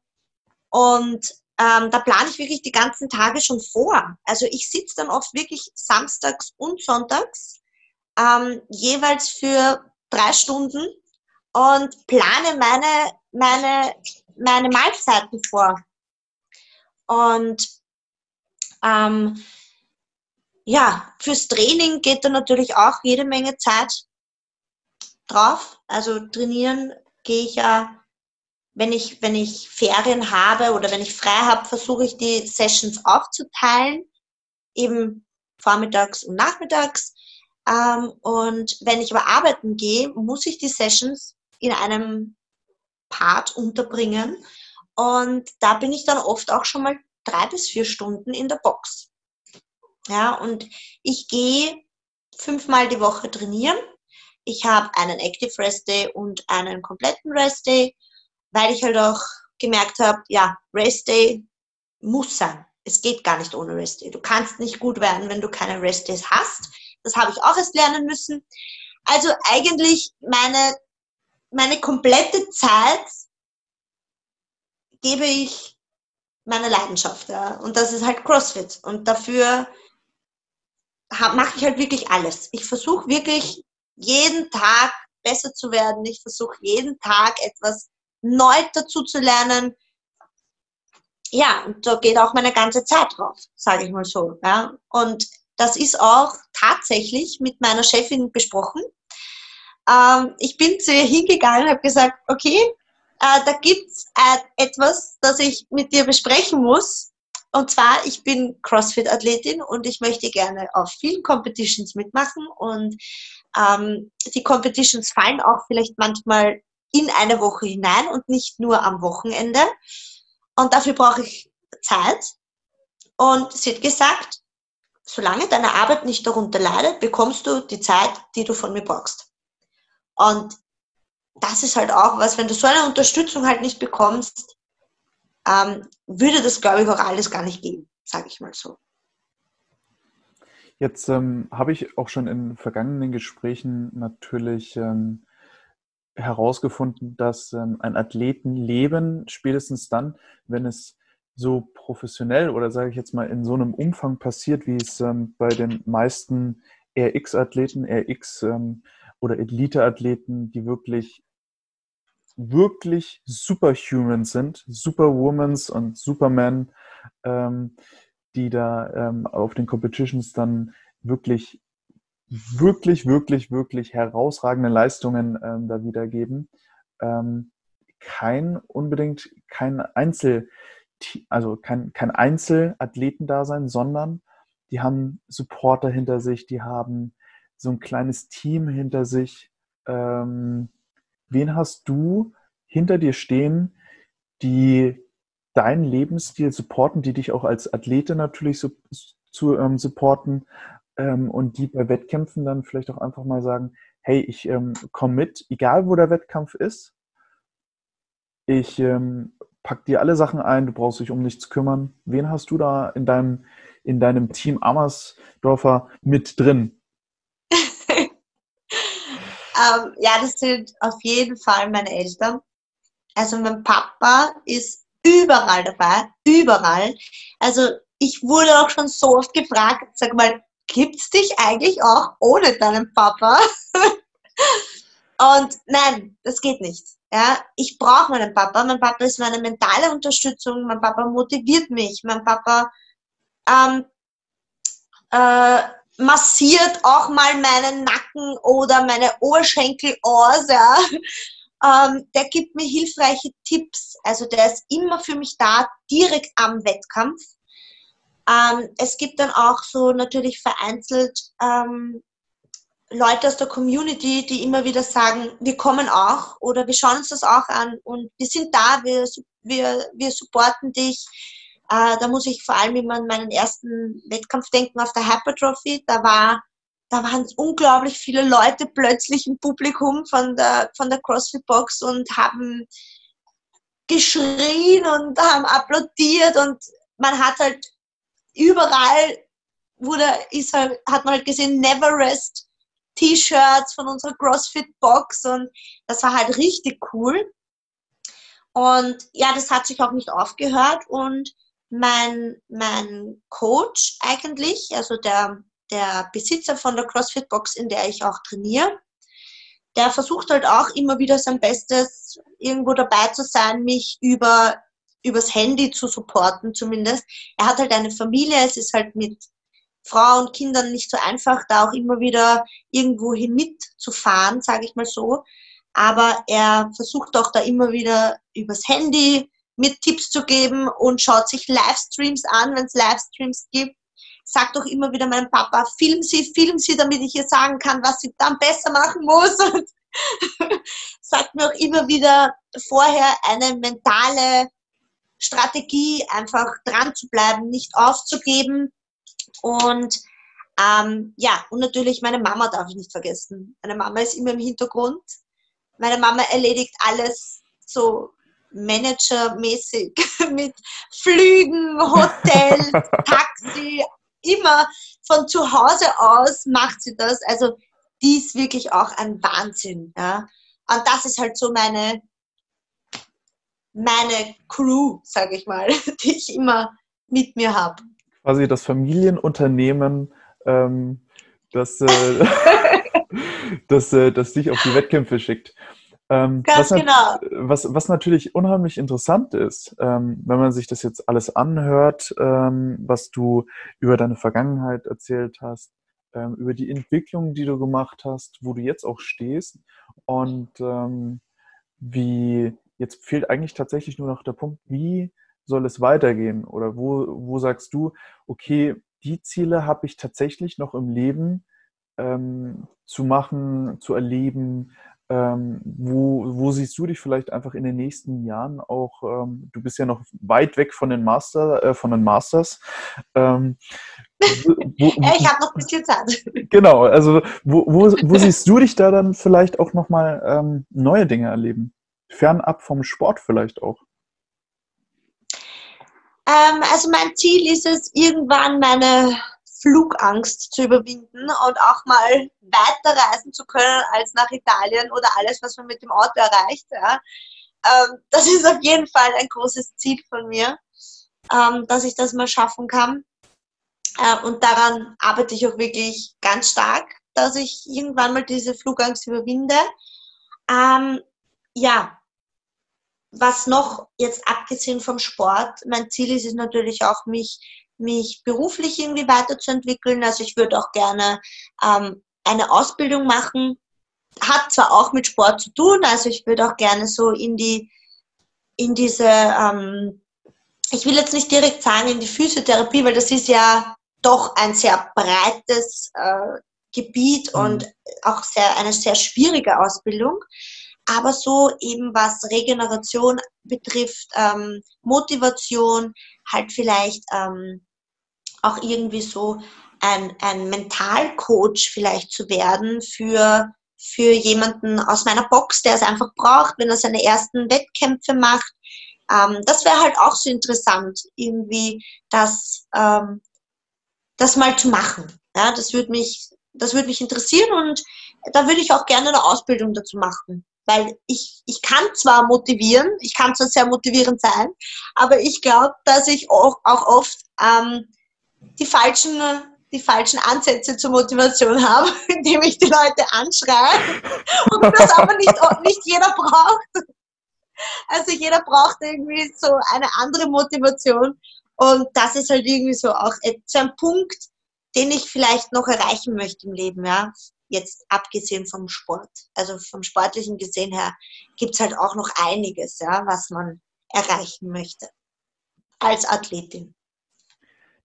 Und ähm, da plane ich wirklich die ganzen Tage schon vor. Also ich sitze dann oft wirklich samstags und sonntags ähm, jeweils für drei Stunden und plane meine, meine meine Mahlzeiten vor. Und ähm, ja, fürs Training geht da natürlich auch jede Menge Zeit drauf. Also trainieren gehe ich ja, wenn ich, wenn ich Ferien habe oder wenn ich frei habe, versuche ich die Sessions aufzuteilen, eben vormittags und nachmittags. Ähm, und wenn ich aber arbeiten gehe, muss ich die Sessions in einem Part unterbringen. Und da bin ich dann oft auch schon mal drei bis vier Stunden in der Box. Ja, und ich gehe fünfmal die Woche trainieren. Ich habe einen Active Rest Day und einen kompletten Rest Day, weil ich halt auch gemerkt habe, ja, Rest Day muss sein. Es geht gar nicht ohne Rest Day. Du kannst nicht gut werden, wenn du keine Rest Days hast. Das habe ich auch erst lernen müssen. Also eigentlich meine meine komplette Zeit gebe ich meiner Leidenschaft. Ja. Und das ist halt CrossFit. Und dafür mache ich halt wirklich alles. Ich versuche wirklich jeden Tag besser zu werden. Ich versuche jeden Tag etwas neu dazu zu lernen. ja, und da geht auch meine ganze Zeit drauf, sage ich mal so. Ja. Und das ist auch tatsächlich mit meiner Chefin besprochen. Ähm, ich bin zu ihr hingegangen und habe gesagt, okay, äh, da gibt es äh, etwas, das ich mit dir besprechen muss. Und zwar, ich bin CrossFit-Athletin und ich möchte gerne auf vielen Competitions mitmachen. Und ähm, die Competitions fallen auch vielleicht manchmal in eine Woche hinein und nicht nur am Wochenende. Und dafür brauche ich Zeit. Und sie hat gesagt, solange deine Arbeit nicht darunter leidet, bekommst du die Zeit, die du von mir brauchst. Und das ist halt auch was, wenn du so eine Unterstützung halt nicht bekommst, ähm, würde das, glaube ich, auch alles gar nicht gehen, sage ich mal so. Jetzt ähm, habe ich auch schon in vergangenen Gesprächen natürlich ähm, herausgefunden, dass ähm, ein Athletenleben spätestens dann, wenn es so professionell oder sage ich jetzt mal in so einem Umfang passiert, wie es ähm, bei den meisten RX-Athleten, RX ähm, oder Elite-Athleten, die wirklich wirklich superhuman sind, Superwomans und Supermen, ähm, die da ähm, auf den Competitions dann wirklich, wirklich, wirklich, wirklich herausragende Leistungen ähm, da wiedergeben. Ähm, kein unbedingt kein Einzel, also kein, kein Einzelathletendasein, sondern die haben Supporter hinter sich, die haben so ein kleines Team hinter sich. Ähm, wen hast du hinter dir stehen, die deinen Lebensstil supporten, die dich auch als Athlete natürlich so, zu ähm, supporten ähm, und die bei Wettkämpfen dann vielleicht auch einfach mal sagen, hey, ich ähm, komme mit, egal wo der Wettkampf ist. Ich ähm, pack dir alle Sachen ein, du brauchst dich um nichts kümmern. Wen hast du da in deinem, in deinem Team Amersdorfer mit drin? Ähm, ja, das sind auf jeden Fall meine Eltern. Also mein Papa ist überall dabei, überall. Also ich wurde auch schon so oft gefragt, sag mal, gibt's dich eigentlich auch ohne deinen Papa? Und nein, das geht nicht. Ja, ich brauche meinen Papa. Mein Papa ist meine mentale Unterstützung. Mein Papa motiviert mich. Mein Papa ähm, äh, massiert auch mal meinen Nacken oder meine Oberschenkel aus. Ja. Ähm, der gibt mir hilfreiche Tipps. Also der ist immer für mich da, direkt am Wettkampf. Ähm, es gibt dann auch so natürlich vereinzelt ähm, Leute aus der Community, die immer wieder sagen, wir kommen auch oder wir schauen uns das auch an und wir sind da, wir, wir, wir supporten dich. Äh, da muss ich vor allem immer an meinen ersten Wettkampf denken auf der Hypertrophy. Da war da waren unglaublich viele Leute plötzlich im Publikum von der, von der CrossFit Box und haben geschrien und haben applaudiert und man hat halt überall wurde, ist halt, hat man halt gesehen, Never Rest T-Shirts von unserer CrossFit Box und das war halt richtig cool. Und ja, das hat sich auch nicht aufgehört und mein, mein Coach eigentlich, also der der Besitzer von der CrossFit Box, in der ich auch trainiere, der versucht halt auch immer wieder sein Bestes, irgendwo dabei zu sein, mich über übers Handy zu supporten zumindest. Er hat halt eine Familie, es ist halt mit Frau und Kindern nicht so einfach, da auch immer wieder irgendwohin mitzufahren, sage ich mal so. Aber er versucht auch da immer wieder übers Handy mit Tipps zu geben und schaut sich Livestreams an, wenn es Livestreams gibt sagt doch immer wieder meinem Papa, film sie, film sie, damit ich ihr sagen kann, was sie dann besser machen muss. Und sagt mir auch immer wieder vorher eine mentale Strategie, einfach dran zu bleiben, nicht aufzugeben. Und ähm, ja, und natürlich meine Mama darf ich nicht vergessen. Meine Mama ist immer im Hintergrund. Meine Mama erledigt alles so managermäßig mit Flügen, Hotel, Taxi, immer von zu Hause aus macht sie das. Also die ist wirklich auch ein Wahnsinn. Ja? Und das ist halt so meine, meine Crew, sage ich mal, die ich immer mit mir habe. Quasi das Familienunternehmen, ähm, das, äh, das, äh, das dich auf die Wettkämpfe schickt. Ähm, Ganz was genau. Was, was natürlich unheimlich interessant ist, ähm, wenn man sich das jetzt alles anhört, ähm, was du über deine Vergangenheit erzählt hast, ähm, über die Entwicklung, die du gemacht hast, wo du jetzt auch stehst und ähm, wie jetzt fehlt eigentlich tatsächlich nur noch der Punkt, wie soll es weitergehen oder wo, wo sagst du, okay, die Ziele habe ich tatsächlich noch im Leben ähm, zu machen, zu erleben, ähm, wo, wo, siehst du dich vielleicht einfach in den nächsten Jahren auch? Ähm, du bist ja noch weit weg von den Master, äh, von den Masters. Ähm, wo, wo, ich habe noch ein bisschen Zeit. Genau, also wo, siehst du dich da dann vielleicht auch nochmal ähm, neue Dinge erleben? Fernab vom Sport vielleicht auch. Ähm, also mein Ziel ist es, irgendwann meine Flugangst zu überwinden und auch mal weiter reisen zu können als nach Italien oder alles, was man mit dem Auto erreicht. Ja. Ähm, das ist auf jeden Fall ein großes Ziel von mir, ähm, dass ich das mal schaffen kann. Äh, und daran arbeite ich auch wirklich ganz stark, dass ich irgendwann mal diese Flugangst überwinde. Ähm, ja, was noch jetzt abgesehen vom Sport, mein Ziel ist es natürlich auch, mich mich beruflich irgendwie weiterzuentwickeln. Also ich würde auch gerne ähm, eine Ausbildung machen. Hat zwar auch mit Sport zu tun, also ich würde auch gerne so in die, in diese, ähm, ich will jetzt nicht direkt sagen in die Physiotherapie, weil das ist ja doch ein sehr breites äh, Gebiet mhm. und auch sehr, eine sehr schwierige Ausbildung. Aber so eben was Regeneration betrifft, ähm, Motivation, halt vielleicht ähm, auch irgendwie so ein, ein Mentalcoach vielleicht zu werden für, für jemanden aus meiner Box, der es einfach braucht, wenn er seine ersten Wettkämpfe macht. Ähm, das wäre halt auch so interessant, irgendwie das, ähm, das mal zu machen. Ja, das würde mich, das würde mich interessieren und da würde ich auch gerne eine Ausbildung dazu machen. Weil ich, ich kann zwar motivieren, ich kann zwar sehr motivierend sein, aber ich glaube, dass ich auch, auch oft ähm, die falschen, die falschen Ansätze zur Motivation habe, indem ich die Leute anschreie und das aber nicht, nicht jeder braucht. Also jeder braucht irgendwie so eine andere Motivation und das ist halt irgendwie so auch so ein Punkt, den ich vielleicht noch erreichen möchte im Leben, ja. Jetzt abgesehen vom Sport. Also vom sportlichen gesehen her gibt es halt auch noch einiges, ja, was man erreichen möchte als Athletin.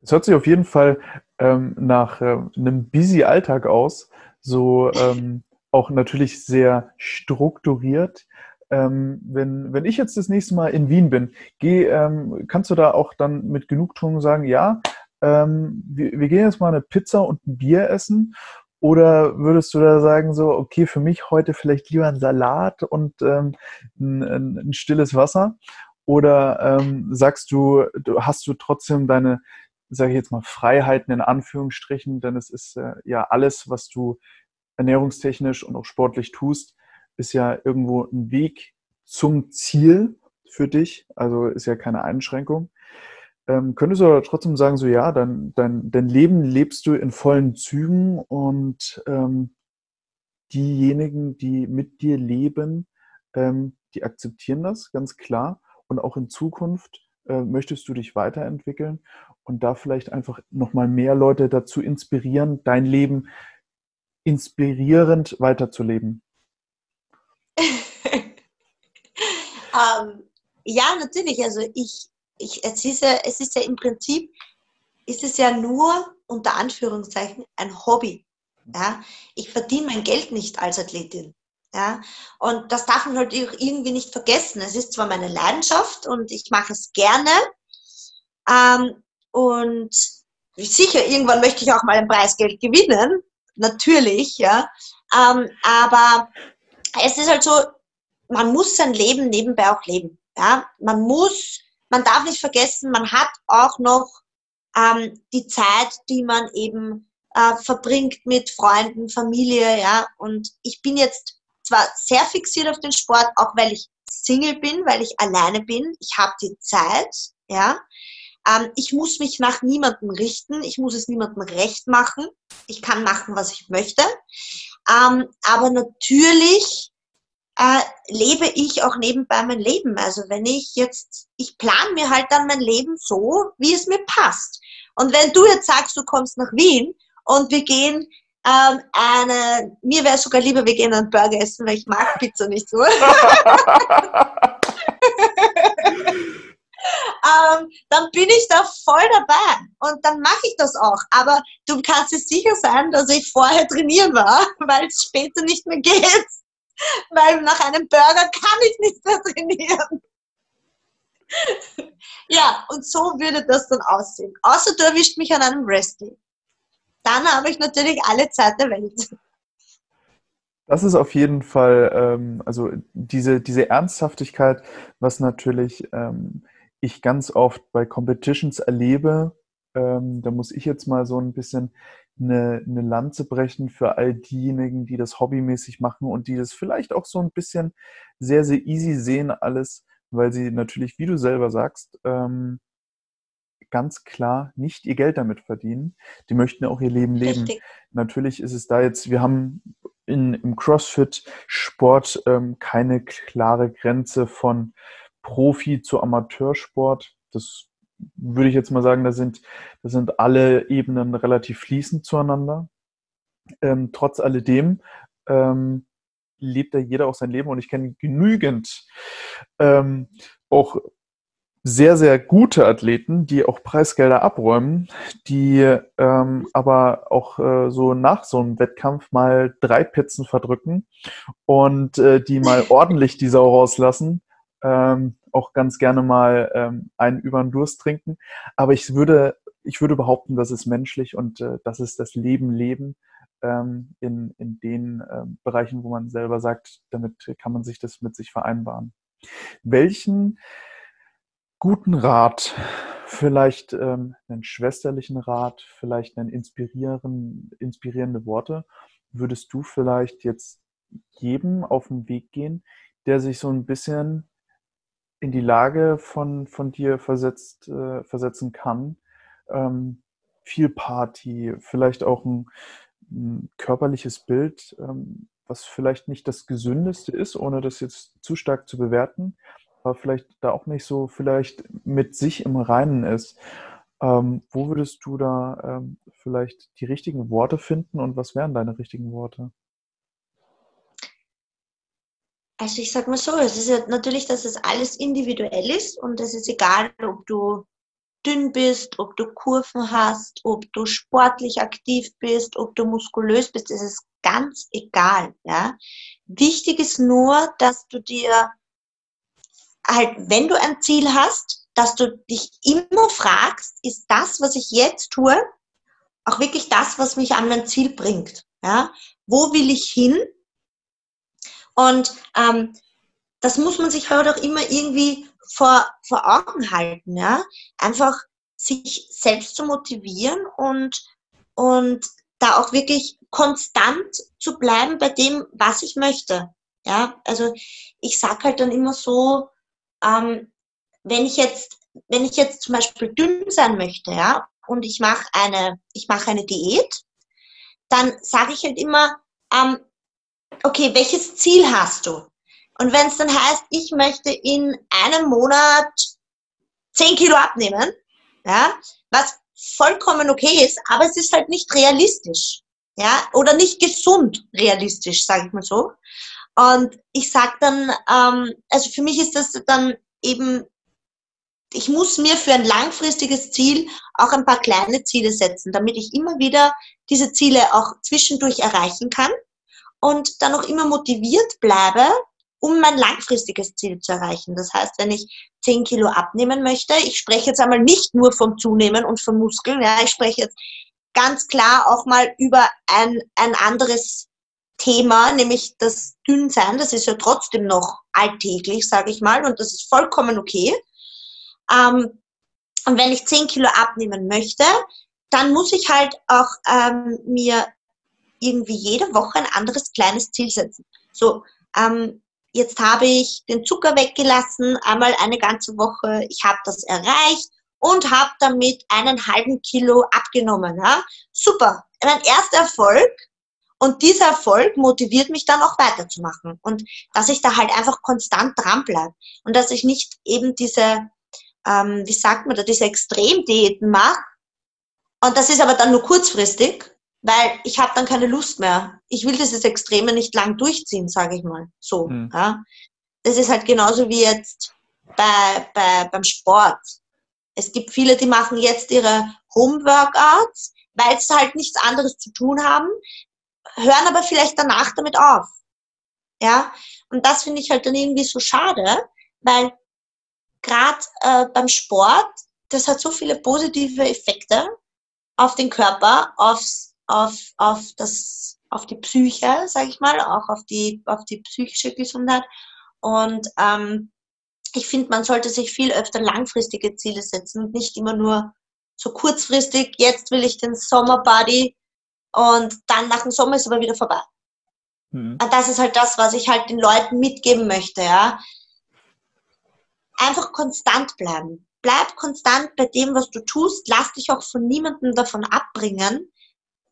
Es hört sich auf jeden Fall ähm, nach äh, einem busy Alltag aus, so ähm, auch natürlich sehr strukturiert. Ähm, wenn, wenn ich jetzt das nächste Mal in Wien bin, geh, ähm, kannst du da auch dann mit Genugtuung sagen, ja, ähm, wir, wir, gehen jetzt mal eine Pizza und ein Bier essen? Oder würdest du da sagen, so, okay, für mich heute vielleicht lieber ein Salat und ähm, ein, ein, stilles Wasser? Oder sagst du, du, hast du trotzdem deine, sage ich jetzt mal, Freiheiten in Anführungsstrichen, denn es ist äh, ja alles, was du ernährungstechnisch und auch sportlich tust, ist ja irgendwo ein Weg zum Ziel für dich, also ist ja keine Einschränkung. Ähm, könntest du aber trotzdem sagen, so ja, dein, dein, dein Leben lebst du in vollen Zügen und ähm, diejenigen, die mit dir leben, ähm, die akzeptieren das ganz klar und auch in Zukunft äh, möchtest du dich weiterentwickeln und da vielleicht einfach nochmal mehr Leute dazu inspirieren, dein Leben inspirierend weiterzuleben? ähm, ja, natürlich. Also ich, ich, es, ist ja, es ist ja im Prinzip, ist es ja nur unter Anführungszeichen ein Hobby. Ja? Ich verdiene mein Geld nicht als Athletin. Ja? Und das darf man halt irgendwie nicht vergessen. Es ist zwar meine Leidenschaft und ich mache es gerne. Ähm, und sicher, irgendwann möchte ich auch mal ein Preisgeld gewinnen. Natürlich, ja. Ähm, aber es ist halt so, man muss sein Leben nebenbei auch leben. Ja? Man muss, man darf nicht vergessen, man hat auch noch ähm, die Zeit, die man eben äh, verbringt mit Freunden, Familie, ja. Und ich bin jetzt zwar sehr fixiert auf den Sport, auch weil ich Single bin, weil ich alleine bin. Ich habe die Zeit, ja. Ähm, ich muss mich nach niemandem richten. Ich muss es niemandem recht machen. Ich kann machen, was ich möchte. Ähm, aber natürlich äh, lebe ich auch nebenbei mein Leben. Also wenn ich jetzt, ich plane mir halt dann mein Leben so, wie es mir passt. Und wenn du jetzt sagst, du kommst nach Wien und wir gehen ähm, eine, mir wäre sogar lieber, wir gehen einen Burger essen, weil ich mag Pizza nicht so. ähm, dann bin ich da voll dabei und dann mache ich das auch. Aber du kannst dir sicher sein, dass ich vorher trainieren war, weil es später nicht mehr geht. Weil nach einem Burger kann ich nicht mehr trainieren. ja, und so würde das dann aussehen. Außer du erwischt mich an einem Wrestling. Dann habe ich natürlich alle Zeit der Welt. Das ist auf jeden Fall, ähm, also diese, diese Ernsthaftigkeit, was natürlich ähm, ich ganz oft bei Competitions erlebe. Ähm, da muss ich jetzt mal so ein bisschen eine, eine Lanze brechen für all diejenigen, die das hobbymäßig machen und die das vielleicht auch so ein bisschen sehr, sehr easy sehen alles, weil sie natürlich, wie du selber sagst, ähm, ganz klar nicht ihr Geld damit verdienen. Die möchten auch ihr Leben leben. Richtig. Natürlich ist es da jetzt, wir haben in, im CrossFit-Sport ähm, keine klare Grenze von Profi zu Amateursport. Das würde ich jetzt mal sagen, da sind, da sind alle Ebenen relativ fließend zueinander. Ähm, trotz alledem ähm, lebt da jeder auch sein Leben und ich kenne genügend ähm, auch sehr, sehr gute Athleten, die auch Preisgelder abräumen, die ähm, aber auch äh, so nach so einem Wettkampf mal drei Pizzen verdrücken und äh, die mal ordentlich die Sau rauslassen. Ähm, auch ganz gerne mal ähm, einen über den Durst trinken. Aber ich würde, ich würde behaupten, das ist menschlich und äh, das ist das Leben leben ähm, in, in den ähm, Bereichen, wo man selber sagt, damit kann man sich das mit sich vereinbaren. Welchen guten Rat, vielleicht ähm, einen schwesterlichen Rat, vielleicht einen inspirieren, inspirierende Worte, würdest du vielleicht jetzt jedem auf den Weg gehen, der sich so ein bisschen in die Lage von, von dir versetzt, äh, versetzen kann? Ähm, viel Party, vielleicht auch ein, ein körperliches Bild, ähm, was vielleicht nicht das gesündeste ist, ohne das jetzt zu stark zu bewerten, aber vielleicht da auch nicht so vielleicht mit sich im Reinen ist. Ähm, wo würdest du da ähm, vielleicht die richtigen Worte finden und was wären deine richtigen Worte? Also ich sag mal so, es ist ja natürlich, dass es alles individuell ist und es ist egal, ob du dünn bist, ob du Kurven hast, ob du sportlich aktiv bist, ob du muskulös bist, es ist ganz egal. Ja? Wichtig ist nur, dass du dir halt, wenn du ein Ziel hast, dass du dich immer fragst, ist das, was ich jetzt tue, auch wirklich das, was mich an mein Ziel bringt? Ja? Wo will ich hin? Und ähm, das muss man sich halt auch immer irgendwie vor, vor Augen halten. Ja? Einfach sich selbst zu motivieren und, und da auch wirklich konstant zu bleiben bei dem, was ich möchte. Ja, also ich sage halt dann immer so, ähm, wenn ich jetzt, wenn ich jetzt zum Beispiel dünn sein möchte, ja, und ich mache eine, ich mache eine Diät, dann sage ich halt immer, ähm, okay, welches Ziel hast du? Und wenn es dann heißt, ich möchte in einem Monat 10 Kilo abnehmen, ja, was vollkommen okay ist, aber es ist halt nicht realistisch, ja, oder nicht gesund realistisch, sage ich mal so. Und ich sage dann, ähm, also für mich ist das dann eben, ich muss mir für ein langfristiges Ziel auch ein paar kleine Ziele setzen, damit ich immer wieder diese Ziele auch zwischendurch erreichen kann und dann auch immer motiviert bleibe, um mein langfristiges Ziel zu erreichen. Das heißt, wenn ich 10 Kilo abnehmen möchte, ich spreche jetzt einmal nicht nur vom Zunehmen und vom Muskeln, ja, ich spreche jetzt ganz klar auch mal über ein, ein anderes Thema, nämlich das Dünnsein, das ist ja trotzdem noch alltäglich, sage ich mal, und das ist vollkommen okay. Ähm, und wenn ich 10 Kilo abnehmen möchte, dann muss ich halt auch ähm, mir irgendwie jede Woche ein anderes kleines Ziel setzen. So, ähm, jetzt habe ich den Zucker weggelassen, einmal eine ganze Woche, ich habe das erreicht und habe damit einen halben Kilo abgenommen. Ja? Super, mein erster Erfolg Und dieser Erfolg motiviert mich dann auch weiterzumachen. Und dass ich da halt einfach konstant dran bleibe. Und dass ich nicht eben diese, ähm, wie sagt man da, diese Extremdiäten mache. Und das ist aber dann nur kurzfristig, weil ich habe dann keine Lust mehr. Ich will dieses Extreme nicht lang durchziehen, sage ich mal. So. Mhm. Ja. Das ist halt genauso wie jetzt bei, bei, beim Sport. Es gibt viele, die machen jetzt ihre Home-Workouts, weil sie halt nichts anderes zu tun haben, hören aber vielleicht danach damit auf. Ja, und das finde ich halt dann irgendwie so schade, weil gerade äh, beim Sport, das hat so viele positive Effekte auf den Körper, aufs, auf, auf, das, auf die Psyche, sage ich mal, auch auf die, auf die psychische Gesundheit. Und ähm, ich finde, man sollte sich viel öfter langfristige Ziele setzen und nicht immer nur so kurzfristig, jetzt will ich den Sommerbody und dann nach dem Sommer ist aber wieder vorbei. Mhm. Und das ist halt das, was ich halt den Leuten mitgeben möchte, ja. Einfach konstant bleiben. Bleib konstant bei dem, was du tust. Lass dich auch von niemandem davon abbringen.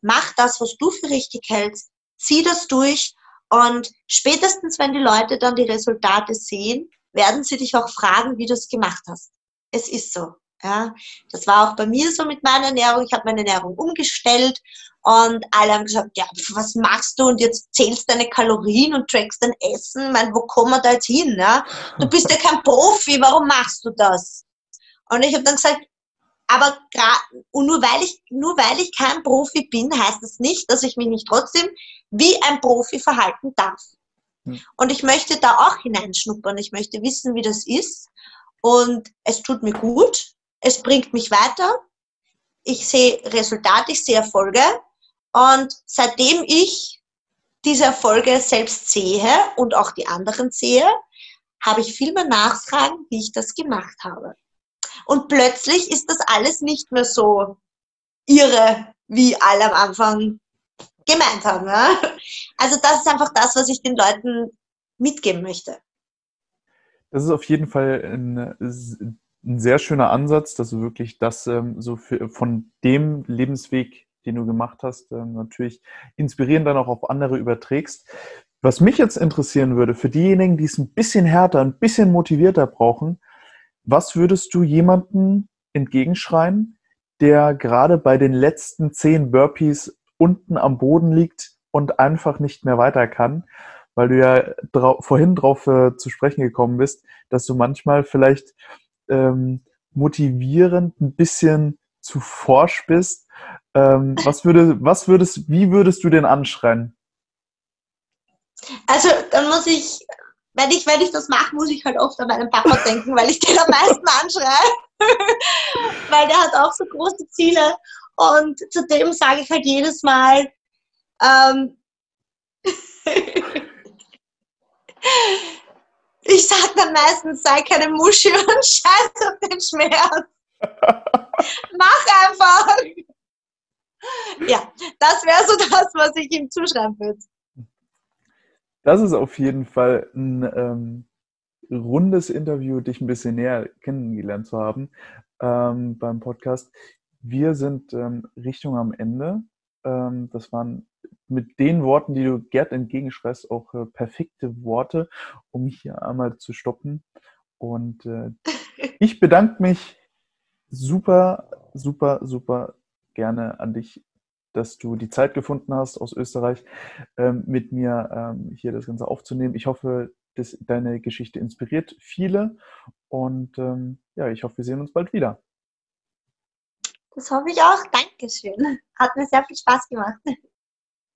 Mach das, was du für richtig hältst. Zieh das durch. Und spätestens, wenn die Leute dann die Resultate sehen, werden sie dich auch fragen, wie du es gemacht hast. Es ist so. Ja, das war auch bei mir so mit meiner Ernährung. Ich habe meine Ernährung umgestellt und alle haben gesagt, ja, was machst du? Und jetzt zählst deine Kalorien und trackst dein Essen. Ich meine, wo kommen wir da jetzt hin? Ja? Du bist ja kein Profi, warum machst du das? Und ich habe dann gesagt, aber und nur weil ich nur weil ich kein Profi bin, heißt das nicht, dass ich mich nicht trotzdem wie ein Profi verhalten darf. Hm. Und ich möchte da auch hineinschnuppern. Ich möchte wissen, wie das ist. Und es tut mir gut. Es bringt mich weiter. Ich sehe Resultate, ich sehe Erfolge. Und seitdem ich diese Erfolge selbst sehe und auch die anderen sehe, habe ich viel mehr Nachfragen, wie ich das gemacht habe. Und plötzlich ist das alles nicht mehr so irre, wie alle am Anfang gemeint haben. Ja? Also das ist einfach das, was ich den Leuten mitgeben möchte. Das ist auf jeden Fall ein, ein sehr schöner Ansatz, dass du wirklich das ähm, so für, von dem Lebensweg, den du gemacht hast, ähm, natürlich inspirieren dann auch auf andere überträgst. Was mich jetzt interessieren würde, für diejenigen, die es ein bisschen härter, ein bisschen motivierter brauchen, was würdest du jemandem entgegenschreien, der gerade bei den letzten zehn Burpees unten am Boden liegt und einfach nicht mehr weiter kann, weil du ja drau vorhin drauf äh, zu sprechen gekommen bist, dass du manchmal vielleicht ähm, motivierend ein bisschen zu forsch bist. Ähm, was würde, was würdest, wie würdest du denn anschreien? Also dann muss ich, wenn ich, wenn ich das mache, muss ich halt oft an meinen Papa denken, weil ich den am meisten anschreie. weil der hat auch so große Ziele und zudem sage ich halt jedes Mal, ähm, ich sage dann meistens, sei keine Muschi und scheiß auf den Schmerz. Mach einfach. Ja, das wäre so das, was ich ihm zuschreiben würde. Das ist auf jeden Fall ein ähm, rundes Interview, dich ein bisschen näher kennengelernt zu haben ähm, beim Podcast. Wir sind ähm, Richtung am Ende. Ähm, das waren mit den Worten, die du Gerd entgegenschreist, auch äh, perfekte Worte, um mich hier einmal zu stoppen. Und äh, ich bedanke mich super, super, super gerne an dich, dass du die Zeit gefunden hast, aus Österreich ähm, mit mir ähm, hier das Ganze aufzunehmen. Ich hoffe, dass deine Geschichte inspiriert viele und ähm, ja, ich hoffe, wir sehen uns bald wieder. Das hoffe ich auch. Dankeschön. Hat mir sehr viel Spaß gemacht.